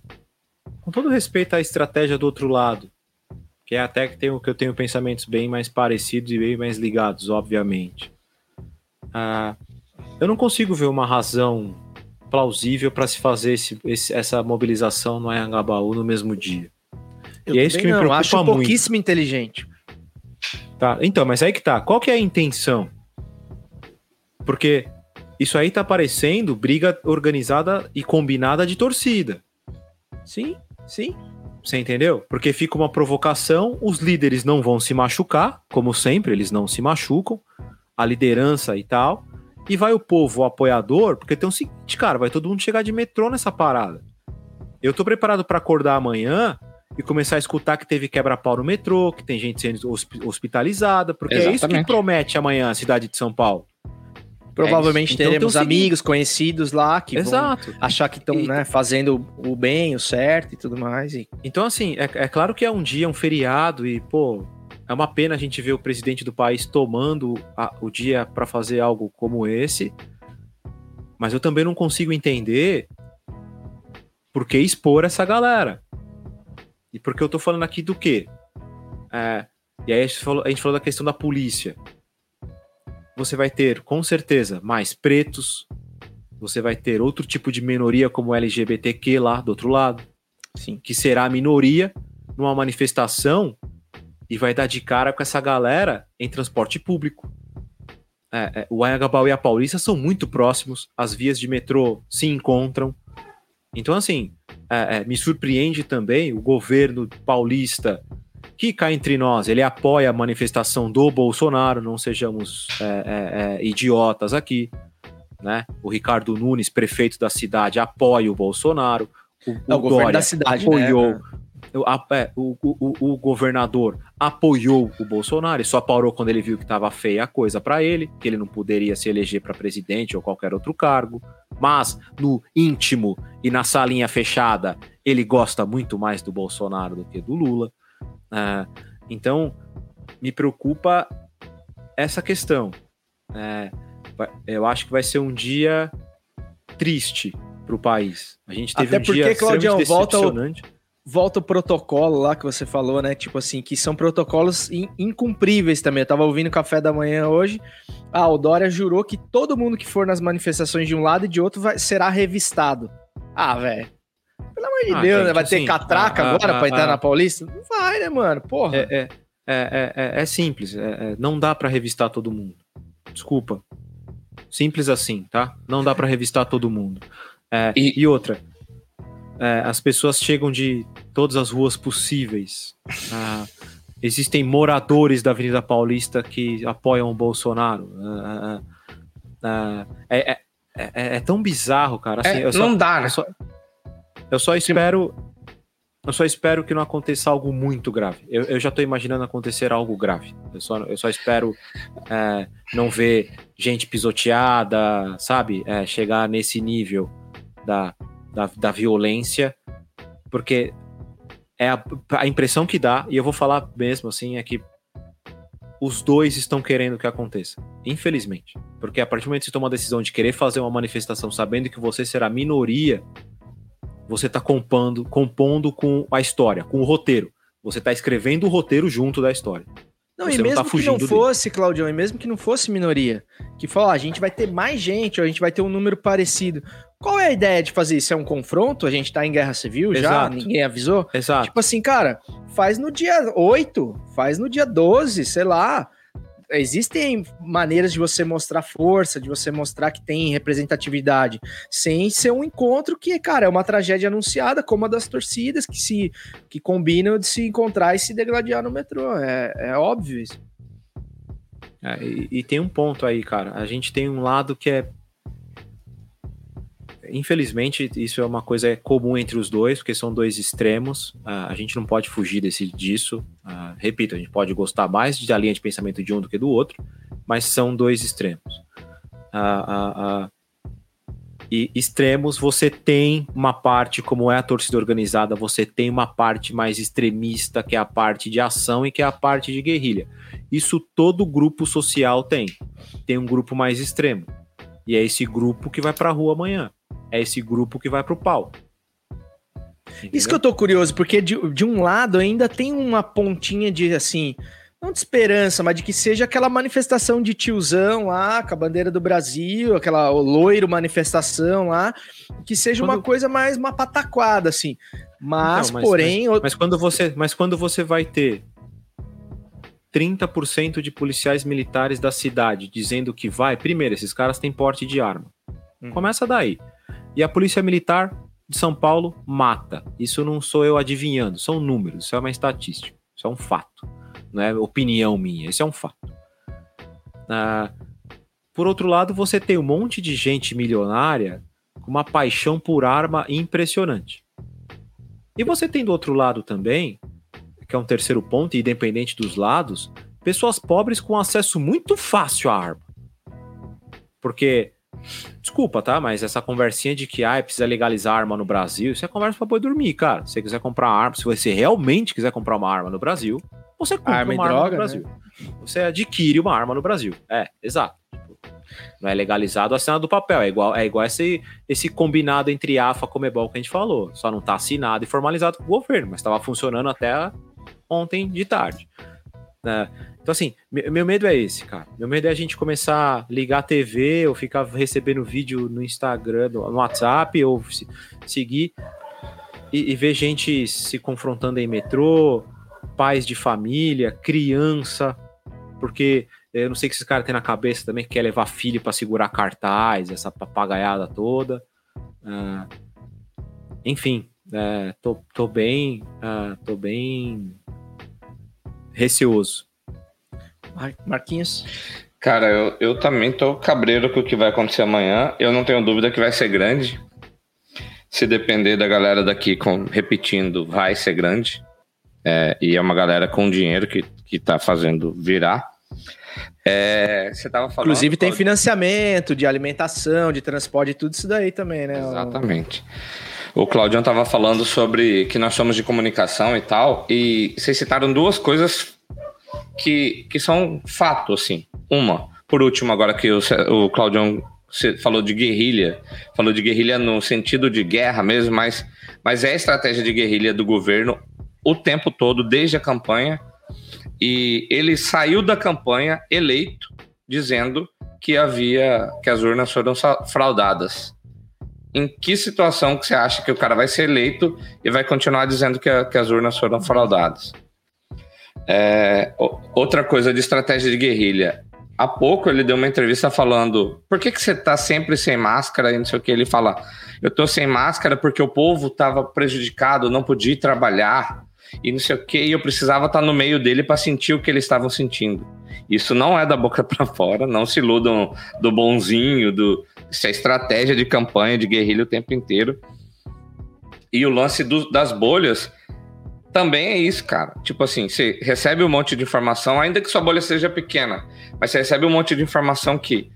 com todo respeito à estratégia do outro lado, que é até que, tenho, que eu tenho pensamentos bem mais parecidos e bem mais ligados, obviamente. Ah, eu não consigo ver uma razão plausível para se fazer esse, esse, essa mobilização no Anhangabaú no mesmo dia. Eu e é isso que me não, preocupa acho muito. pouquíssimo inteligente. Tá, então, mas aí que tá. Qual que é a intenção? Porque isso aí tá parecendo briga organizada e combinada de torcida. Sim, sim. Você entendeu? Porque fica uma provocação, os líderes não vão se machucar, como sempre, eles não se machucam, a liderança e tal. E vai o povo, o apoiador, porque tem o seguinte, cara, vai todo mundo chegar de metrô nessa parada. Eu tô preparado para acordar amanhã e começar a escutar que teve quebra-pau no metrô, que tem gente sendo hospitalizada, porque Exatamente. é isso que promete amanhã a cidade de São Paulo. Provavelmente é então, teremos amigos, conhecidos lá que Exato. vão achar que estão né, fazendo o bem, o certo e tudo mais. E... Então, assim, é, é, claro que é um dia, um feriado, e, pô, é uma pena a gente ver o presidente do país tomando a, o dia para fazer algo como esse. Mas eu também não consigo entender por que expor essa galera. E porque eu tô falando aqui do quê? É, e aí a gente, falou, a gente falou da questão da polícia você vai ter, com certeza, mais pretos, você vai ter outro tipo de minoria como LGBTQ lá do outro lado, Sim. que será a minoria numa manifestação e vai dar de cara com essa galera em transporte público. É, é, o Anhangabaú e a Paulista são muito próximos, as vias de metrô se encontram. Então, assim, é, é me surpreende também o governo paulista que cá entre nós, ele apoia a manifestação do Bolsonaro, não sejamos é, é, é, idiotas aqui. Né? O Ricardo Nunes, prefeito da cidade, apoia o Bolsonaro. O, o, o governo da cidade né? apoiou. Né? O, o, o, governador apoiou o Bolsonaro, e só parou quando ele viu que estava feia a coisa para ele, que ele não poderia se eleger para presidente ou qualquer outro cargo. Mas no íntimo e na salinha fechada, ele gosta muito mais do Bolsonaro do que do Lula. É, então, me preocupa essa questão. É, eu acho que vai ser um dia triste para o país. A gente teve Até um porque, dia Claudião, volta o, volta o protocolo lá que você falou, né? Tipo assim, que são protocolos in, incumpríveis também. Eu tava ouvindo café da manhã hoje. Ah, o Dória jurou que todo mundo que for nas manifestações de um lado e de outro vai, será revistado. Ah, velho. Pelo amor de ah, Deus, gente, né? Vai ter assim, catraca ah, agora ah, pra entrar ah. na Paulista? Não vai, né, mano? Porra. É, é, é, é, é simples. É, é, não dá para revistar todo mundo. Desculpa. Simples assim, tá? Não dá para revistar todo mundo. E... e... outra, as pessoas chegam de todas as ruas possíveis. Ah, existem moradores da Avenida Paulista que apoiam o Bolsonaro. Ah, ah, é, é, é, tão bizarro, cara. Assim, é, só, não dá, né? Só, eu só espero. Eu só espero que não aconteça algo muito grave. Eu, eu já tô imaginando acontecer algo grave. Eu só, eu só espero é, não ver gente pisoteada, sabe? É, chegar nesse nível da, da, da violência. Porque é a, a, impressão que dá, e eu vou falar mesmo assim, é que os dois estão querendo que aconteça. Infelizmente. Porque a partir do momento que você toma a decisão de querer fazer uma manifestação sabendo que você será minoria você está compondo, compondo com a história, com o roteiro. Você está escrevendo o roteiro junto da história. Não, você e mesmo não tá que não fosse, dele. Claudião, e mesmo que não fosse minoria, que fala, ah, a gente vai ter mais gente, a gente vai ter um número parecido. Qual é a ideia de fazer isso? É um confronto? A gente tá em guerra civil Exato. já? Ninguém avisou? Exato. Tipo assim, cara, faz no dia 8, faz no dia 12, sei lá existem maneiras de você mostrar força, de você mostrar que tem representatividade, sem ser um encontro que, cara, é uma tragédia anunciada, como a das torcidas que se que combinam de se encontrar e se degladiar no metrô. É, é óbvio isso. É, e, e tem um ponto aí, cara. A gente tem um lado que é infelizmente, isso é uma coisa comum entre os dois, porque são dois extremos. Uh, a gente não pode fugir desse, disso. Uh, repito, a gente pode gostar mais da linha de pensamento de um do que do outro, mas são dois extremos. Uh, e extremos, você tem uma parte, como é a torcida organizada, você tem uma parte mais extremista, que é a parte de ação e que é a parte de guerrilha. Isso todo grupo social tem. Tem um grupo mais extremo. E é esse grupo que vai para a rua amanhã é esse grupo que vai pro pau. Entendeu? Isso que eu tô curioso, porque de, de um lado ainda tem uma pontinha de assim não de esperança, mas de que seja aquela manifestação de tiozão lá, com a bandeira do Brasil, aquela loiro manifestação lá, que seja quando... uma coisa mais uma pataquada, assim. Mas, mas porém. Mas, mas, quando você, mas quando você vai ter 30% de policiais militares da cidade dizendo que vai, primeiro, esses caras têm porte de arma. Hum. Começa daí. E a polícia militar de São Paulo mata. Isso não sou eu adivinhando, são números, isso é uma estatística, isso é um fato não é opinião minha, esse é um fato. Ah, por outro lado, você tem um monte de gente milionária com uma paixão por arma impressionante. E você tem do outro lado também, que é um terceiro ponto, independente dos lados, pessoas pobres com acesso muito fácil à arma. Porque, desculpa, tá? Mas essa conversinha de que ah, precisa legalizar arma no Brasil, isso é conversa pra boi dormir, cara. Se você quiser comprar arma, se você realmente quiser comprar uma arma no Brasil, você compra arma uma arma droga, no Brasil. Né? Você adquire uma arma no Brasil. É, exato. Tipo, não é legalizado assinado do papel. É igual, é igual esse, esse combinado entre AFA e Comebol que a gente falou. Só não está assinado e formalizado com o governo, mas estava funcionando até ontem de tarde. É, então, assim, meu medo é esse, cara. Meu medo é a gente começar a ligar a TV ou ficar recebendo vídeo no Instagram, no WhatsApp, ou se, seguir e, e ver gente se confrontando em metrô, pais de família, criança, porque eu não sei o que esses caras têm na cabeça também, que quer levar filho para segurar cartaz, essa papagaiada toda. Uh, enfim, uh, tô, tô bem, uh, tô bem receoso. Marquinhos? Cara, eu, eu também tô cabreiro com o que vai acontecer amanhã. Eu não tenho dúvida que vai ser grande. Se depender da galera daqui com, repetindo, vai ser grande. É, e é uma galera com dinheiro que, que tá fazendo virar. É, você tava falando. Inclusive tem financiamento de alimentação, de transporte, tudo isso daí também, né? Exatamente. O Claudião tava falando sobre que nós somos de comunicação e tal, e vocês citaram duas coisas que, que são fato, assim. Uma, por último, agora que o, o Claudião falou de guerrilha, falou de guerrilha no sentido de guerra mesmo, mas, mas é a estratégia de guerrilha do governo o tempo todo, desde a campanha, e ele saiu da campanha eleito, dizendo que havia que as urnas foram fraudadas. Em que situação que você acha que o cara vai ser eleito e vai continuar dizendo que, a, que as urnas foram fraudadas? É, outra coisa de estratégia de guerrilha. Há pouco ele deu uma entrevista falando: por que, que você está sempre sem máscara e não sei o que? Ele fala: eu estou sem máscara porque o povo estava prejudicado, não podia ir trabalhar e não sei o que, e eu precisava estar no meio dele para sentir o que eles estavam sentindo. Isso não é da boca para fora, não se iludam do bonzinho, do isso é estratégia de campanha de guerrilha o tempo inteiro. E o lance do, das bolhas também é isso, cara. Tipo assim, você recebe um monte de informação, ainda que sua bolha seja pequena, mas você recebe um monte de informação que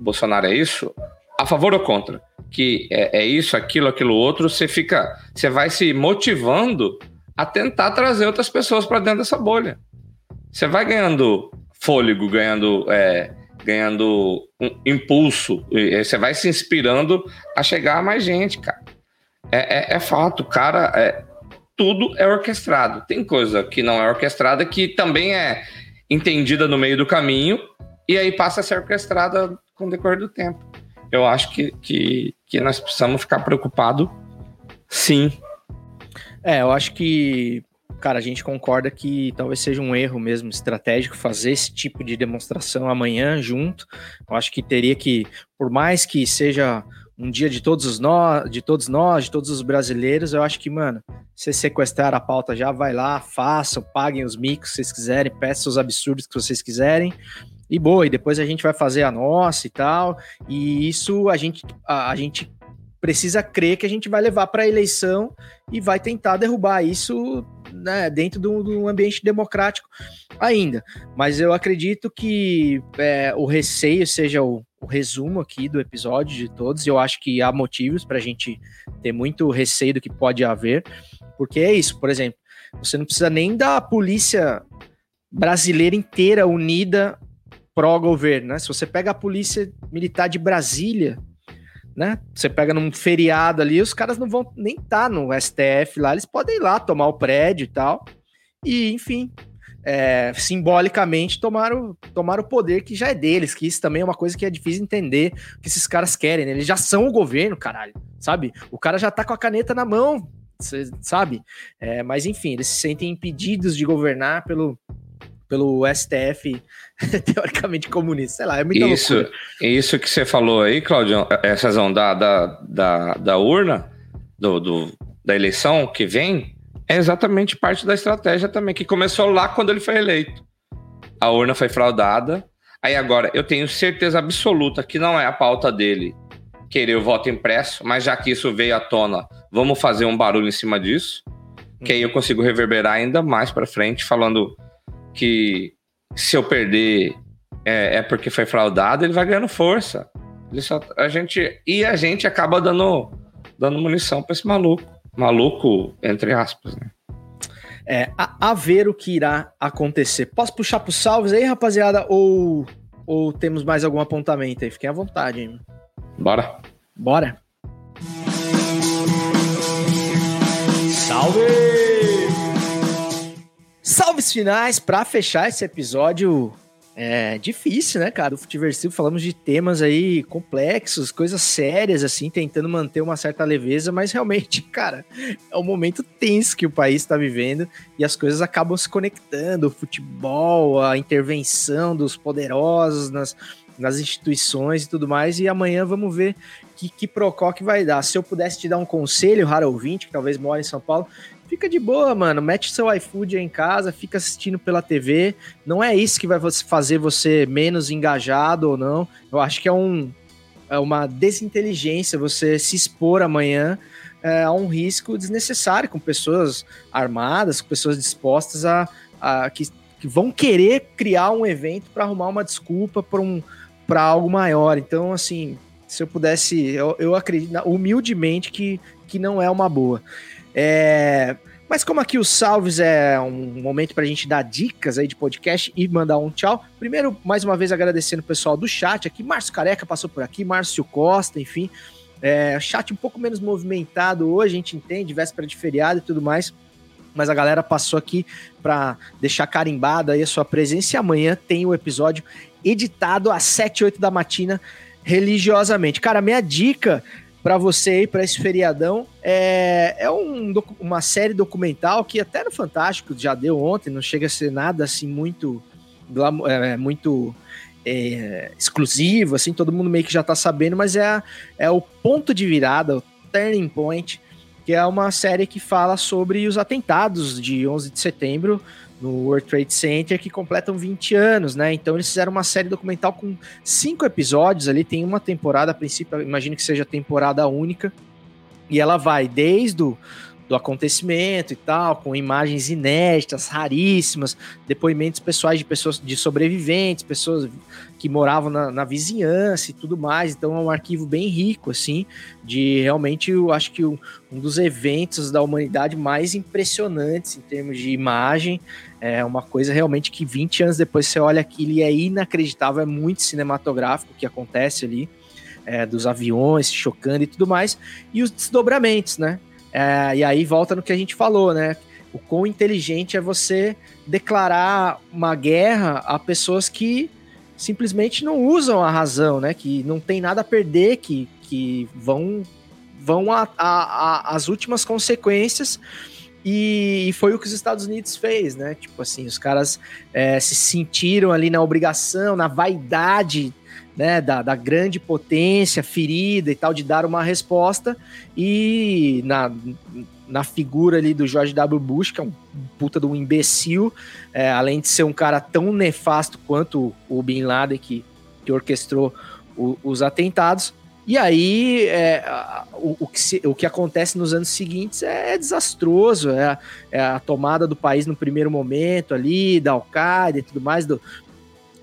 Bolsonaro é isso, a favor ou contra, que é, é isso, aquilo, aquilo outro, você fica, você vai se motivando a tentar trazer outras pessoas para dentro dessa bolha. Você vai ganhando fôlego, ganhando, é, ganhando um impulso, você vai se inspirando a chegar a mais gente, cara. É, é, é fato, cara, é, tudo é orquestrado. Tem coisa que não é orquestrada que também é entendida no meio do caminho e aí passa a ser orquestrada com o decorrer do tempo. Eu acho que, que, que nós precisamos ficar preocupados, sim, é, eu acho que, cara, a gente concorda que talvez seja um erro mesmo estratégico fazer esse tipo de demonstração amanhã junto. Eu acho que teria que, por mais que seja um dia de todos os nós, de todos nós, de todos os brasileiros, eu acho que, mano, se sequestrar a pauta já, vai lá, façam, paguem os micos que vocês quiserem, peçam os absurdos que vocês quiserem. E boa, e depois a gente vai fazer a nossa e tal. E isso a gente, a, a gente precisa crer que a gente vai levar para a eleição e vai tentar derrubar isso né, dentro do, do, ambiente democrático ainda. Mas eu acredito que é, o receio seja o, o, resumo aqui do episódio de todos. Eu acho que há motivos para a gente ter muito receio do que pode haver, porque é isso, por exemplo, você não precisa nem da polícia brasileira inteira unida pró-governo, né? Se você pega a polícia militar de Brasília, né? Você pega num feriado ali, os caras não vão nem estar tá no STF lá, eles podem ir lá tomar o prédio e tal. E, enfim, é, simbolicamente tomaram, o poder que já é deles, que isso também é uma coisa que é difícil entender que esses caras querem, né? Eles já são o governo, caralho, sabe? O cara já tá com a caneta na mão, sabe? É, mas enfim, eles se sentem impedidos de governar pelo, pelo STF [laughs] teoricamente comunista, sei lá, é muita isso, loucura. Isso que você falou aí, Claudio, essa razão da, da, da, da urna, do, do, da eleição que vem, é exatamente parte da estratégia também, que começou lá quando ele foi eleito. A urna foi fraudada. Aí agora, eu tenho certeza absoluta que não é a pauta dele querer o voto impresso, mas já que isso veio à tona, vamos fazer um barulho em cima disso, que aí eu consigo reverberar ainda mais para frente, falando que se eu perder é, é, porque foi fraudado, ele vai ganhando força. Ele só, a gente, e a gente acaba dando, dando munição para esse maluco maluco, entre aspas, né? É, a, a, ver o que irá acontecer. Posso puxar pro salves aí, rapaziada? Ou, ou temos mais algum apontamento aí? Fiquem à vontade, hein? Bora. Bora. Salve! Salves finais para fechar esse episódio é difícil, né, cara? O Futiversivo falamos de temas aí complexos, coisas sérias, assim, tentando manter uma certa leveza, mas realmente, [laughs] cara, é um momento tenso que o país está vivendo e as coisas acabam se conectando. O futebol, a intervenção dos poderosos nas, nas instituições e tudo mais. E amanhã vamos ver que, que procó que vai dar. Se eu pudesse te dar um conselho, raro ouvinte, que talvez mora em São Paulo, fica de boa, mano. Mete seu iFood aí em casa, fica assistindo pela TV. Não é isso que vai fazer você menos engajado ou não. Eu acho que é, um, é uma desinteligência você se expor amanhã é, a um risco desnecessário com pessoas armadas, com pessoas dispostas a, a que, que vão querer criar um evento para arrumar uma desculpa para um, algo maior. Então, assim, se eu pudesse, eu, eu acredito humildemente que, que não é uma boa. É, mas como aqui o Salves é um momento para a gente dar dicas aí de podcast e mandar um tchau. Primeiro, mais uma vez agradecendo o pessoal do chat aqui. Márcio Careca passou por aqui, Márcio Costa, enfim. É, chat um pouco menos movimentado hoje, a gente entende, véspera de feriado e tudo mais. Mas a galera passou aqui para deixar carimbada aí a sua presença. E amanhã tem o episódio editado às 7, 8 da matina, religiosamente. Cara, minha dica para você aí, para esse feriadão. É, é um, uma série documental que até no Fantástico já deu ontem, não chega a ser nada assim muito, é, muito é, exclusivo, assim, todo mundo meio que já tá sabendo, mas é, é o ponto de virada, o turning point, que é uma série que fala sobre os atentados de 11 de setembro no World Trade Center, que completam 20 anos, né? Então eles fizeram uma série documental com cinco episódios ali, tem uma temporada, a princípio, imagino que seja temporada única, e ela vai desde o do acontecimento e tal, com imagens inéditas, raríssimas, depoimentos pessoais de pessoas, de sobreviventes, pessoas que moravam na, na vizinhança e tudo mais. Então é um arquivo bem rico, assim, de realmente, eu acho que um, dos eventos da humanidade mais impressionantes em termos de imagem. É uma coisa realmente que 20 anos depois você olha aquilo e é inacreditável, é muito cinematográfico o que acontece ali. É, dos aviões chocando e tudo mais, e os desdobramentos, né? É, e aí volta no que a gente falou, né? O quão inteligente é você declarar uma guerra a pessoas que simplesmente não usam a razão, né? Que não tem nada a perder, que, que vão vão as últimas consequências. E, e, foi o que os Estados Unidos fez, né? Tipo assim, os caras é, se sentiram ali na obrigação, na vaidade né, da, da, grande potência ferida e tal, de dar uma resposta, e na, na figura ali do George W. Bush, que é um puta de um imbecil, é, além de ser um cara tão nefasto quanto o Bin Laden que, que orquestrou o, os atentados. E aí, é, o, o, que se, o que acontece nos anos seguintes é, é desastroso. É, é, a tomada do país no primeiro momento ali, da Al-Qaeda e tudo mais, do,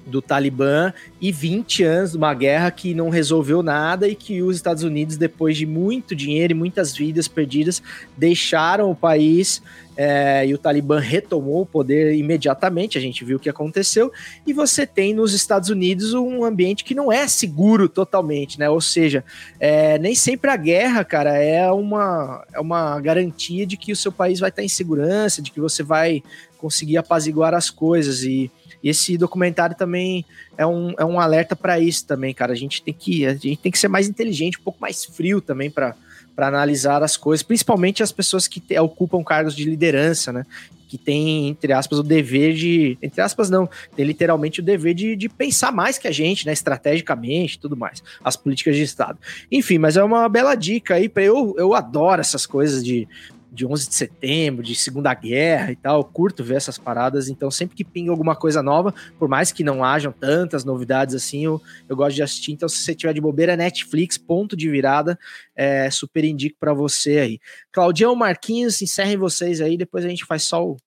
do Talibã e 20 anos de uma guerra que não resolveu nada e que os Estados Unidos, depois de muito dinheiro e muitas vidas perdidas, deixaram o país é, e o Talibã retomou o poder imediatamente, a gente viu o que aconteceu, e você tem nos Estados Unidos um ambiente que não é seguro totalmente, né? Ou seja, é, nem sempre a guerra, cara, é uma, é uma garantia de que o seu país vai estar em segurança, de que você vai conseguir apaziguar as coisas. E e esse documentário também é um, é um alerta para isso também, cara. A gente tem que a gente tem que ser mais inteligente, um pouco mais frio também para para analisar as coisas, principalmente as pessoas que te, ocupam cargos de liderança, né? Que tem, entre aspas, o dever de. Entre aspas, não, tem literalmente o dever de, de pensar mais que a gente, né? Estrategicamente e tudo mais. As políticas de Estado. Enfim, mas é uma bela dica aí. eu, eu adoro essas coisas de de 11 de setembro, de Segunda Guerra e tal. Eu curto ver essas paradas, então sempre que pinga alguma coisa nova, por mais que não hajam tantas novidades assim, eu, eu gosto de assistir. Então, se você tiver de bobeira, Netflix, ponto de virada, é, super indico para você aí. Claudião, Marquinhos, encerrem vocês aí, depois a gente faz só o.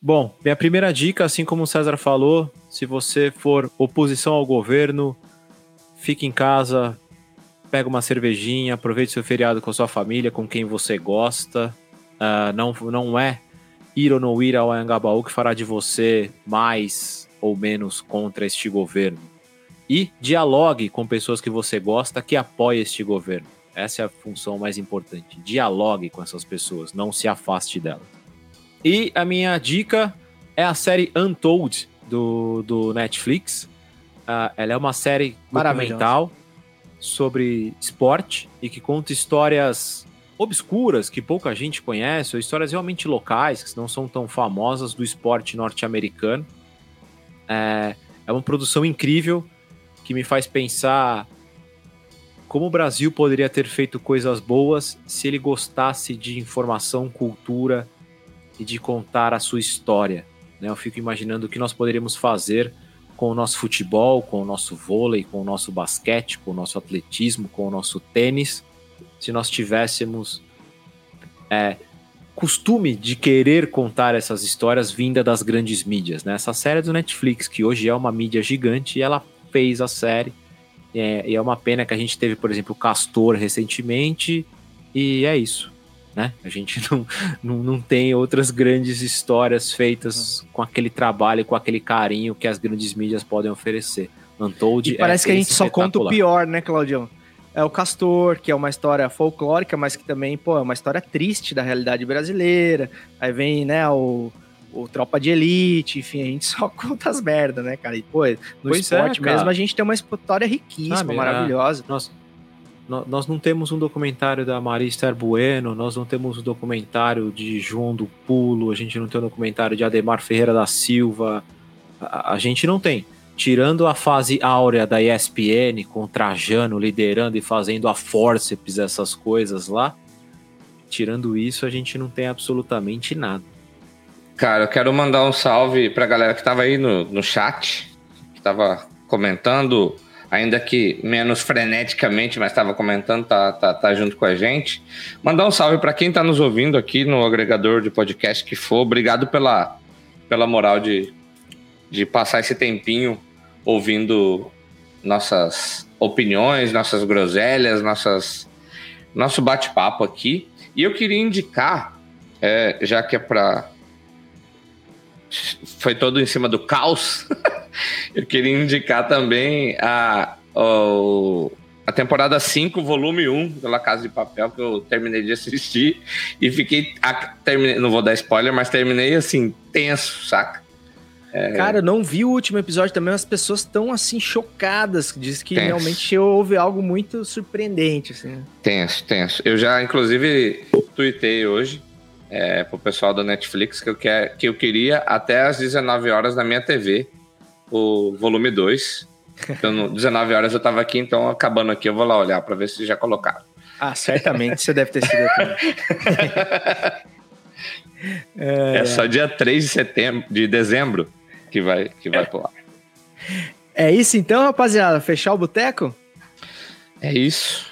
Bom, minha primeira dica, assim como o César falou, se você for oposição ao governo, fique em casa, pega uma cervejinha, aproveite seu feriado com a sua família, com quem você gosta, Uh, não, não é ir ou não ir ao Anhangabaú que fará de você mais ou menos contra este governo. E dialogue com pessoas que você gosta que apoiem este governo. Essa é a função mais importante. Dialogue com essas pessoas, não se afaste delas. E a minha dica é a série Untold do, do Netflix. Uh, ela é uma série documental sobre esporte e que conta histórias obscuras que pouca gente conhece, ou histórias realmente locais, que não são tão famosas do esporte norte-americano. É, é uma produção incrível que me faz pensar como o Brasil poderia ter feito coisas boas se ele gostasse de informação, cultura e de contar a sua história. Né? Eu fico imaginando o que nós poderíamos fazer com o nosso futebol, com o nosso vôlei, com o nosso basquete, com o nosso atletismo, com o nosso tênis, se nós tivéssemos é, costume de querer contar essas histórias vinda das grandes mídias. Né? Essa série é do Netflix, que hoje é uma mídia gigante, e ela fez a série. É, e é uma pena que a gente teve, por exemplo, Castor recentemente, e é isso. Né? A gente [laughs] não, não, não tem outras grandes histórias feitas com aquele trabalho, com aquele carinho que as grandes mídias podem oferecer. Untold e parece é que a gente só conta o pior, né, Claudião? é o Castor, que é uma história folclórica, mas que também, pô, é uma história triste da realidade brasileira. Aí vem, né, o, o Tropa de Elite, enfim, a gente [laughs] só conta as merdas, né, cara? E, pô, no pois é, esporte é, mesmo a gente tem uma história riquíssima, Sabe, maravilhosa. É, nós, não temos um documentário da Marista Bueno, nós não temos um documentário de João do Pulo, a gente não tem um documentário de Ademar Ferreira da Silva, a, a gente não tem. Tirando a fase áurea da ESPN, com Trajano liderando e fazendo a forceps, essas coisas lá, tirando isso, a gente não tem absolutamente nada. Cara, eu quero mandar um salve pra galera que tava aí no, no chat, que tava comentando, ainda que menos freneticamente, mas estava comentando, tá, tá, tá junto com a gente. Mandar um salve para quem tá nos ouvindo aqui no agregador de podcast que for. Obrigado pela, pela moral de, de passar esse tempinho ouvindo nossas opiniões, nossas groselhas, nossas, nosso bate-papo aqui. E eu queria indicar, é, já que é para. Foi todo em cima do caos, [laughs] eu queria indicar também a, a, a temporada 5, volume 1 do La Casa de Papel, que eu terminei de assistir e fiquei. A, terminei, não vou dar spoiler, mas terminei assim, tenso, saca? É... Cara, eu não vi o último episódio também, as pessoas estão assim chocadas. Diz que tenso. realmente houve algo muito surpreendente. Assim. Tenso, tenso. Eu já, inclusive, tuitei hoje é, pro pessoal da Netflix que eu, quer, que eu queria até às 19 horas na minha TV o volume 2. Então, no 19 horas eu tava aqui, então acabando aqui eu vou lá olhar para ver se já colocaram. Ah, certamente você deve ter sido aqui. é, [laughs] é só dia 3 de setembro, de dezembro que vai, que vai pular. É isso então, rapaziada? Fechar o boteco? É isso.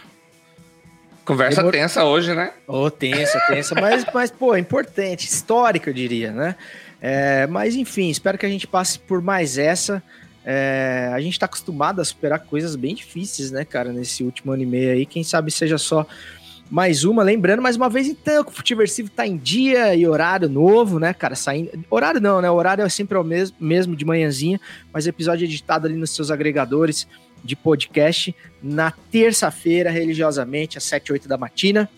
Conversa Demor... tensa hoje, né? Ô, oh, tensa, tensa, mas, mas, pô, é importante, histórica, eu diria, né? É, mas, enfim, espero que a gente passe por mais essa. É, a gente tá acostumado a superar coisas bem difíceis, né, cara, nesse último ano e meio aí. Quem sabe seja só mais uma. Lembrando mais uma vez, então, que o Futiversivo tá em dia e horário novo, né, cara? Saindo. Horário não, né? O horário é sempre o mesmo, mesmo de manhãzinha, mas episódio editado ali nos seus agregadores de podcast na terça-feira, religiosamente, às 7, 8 da matina.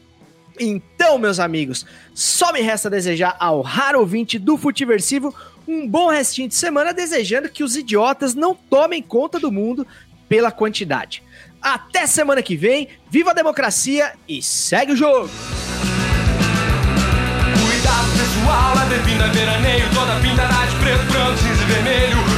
Então, meus amigos, só me resta desejar ao raro ouvinte do Futiversivo um bom restinho de semana, desejando que os idiotas não tomem conta do mundo pela quantidade. Até semana que vem, viva a democracia e segue o jogo! Cuidado pessoal, veraneio, toda de preto, branco, cinza e vermelho.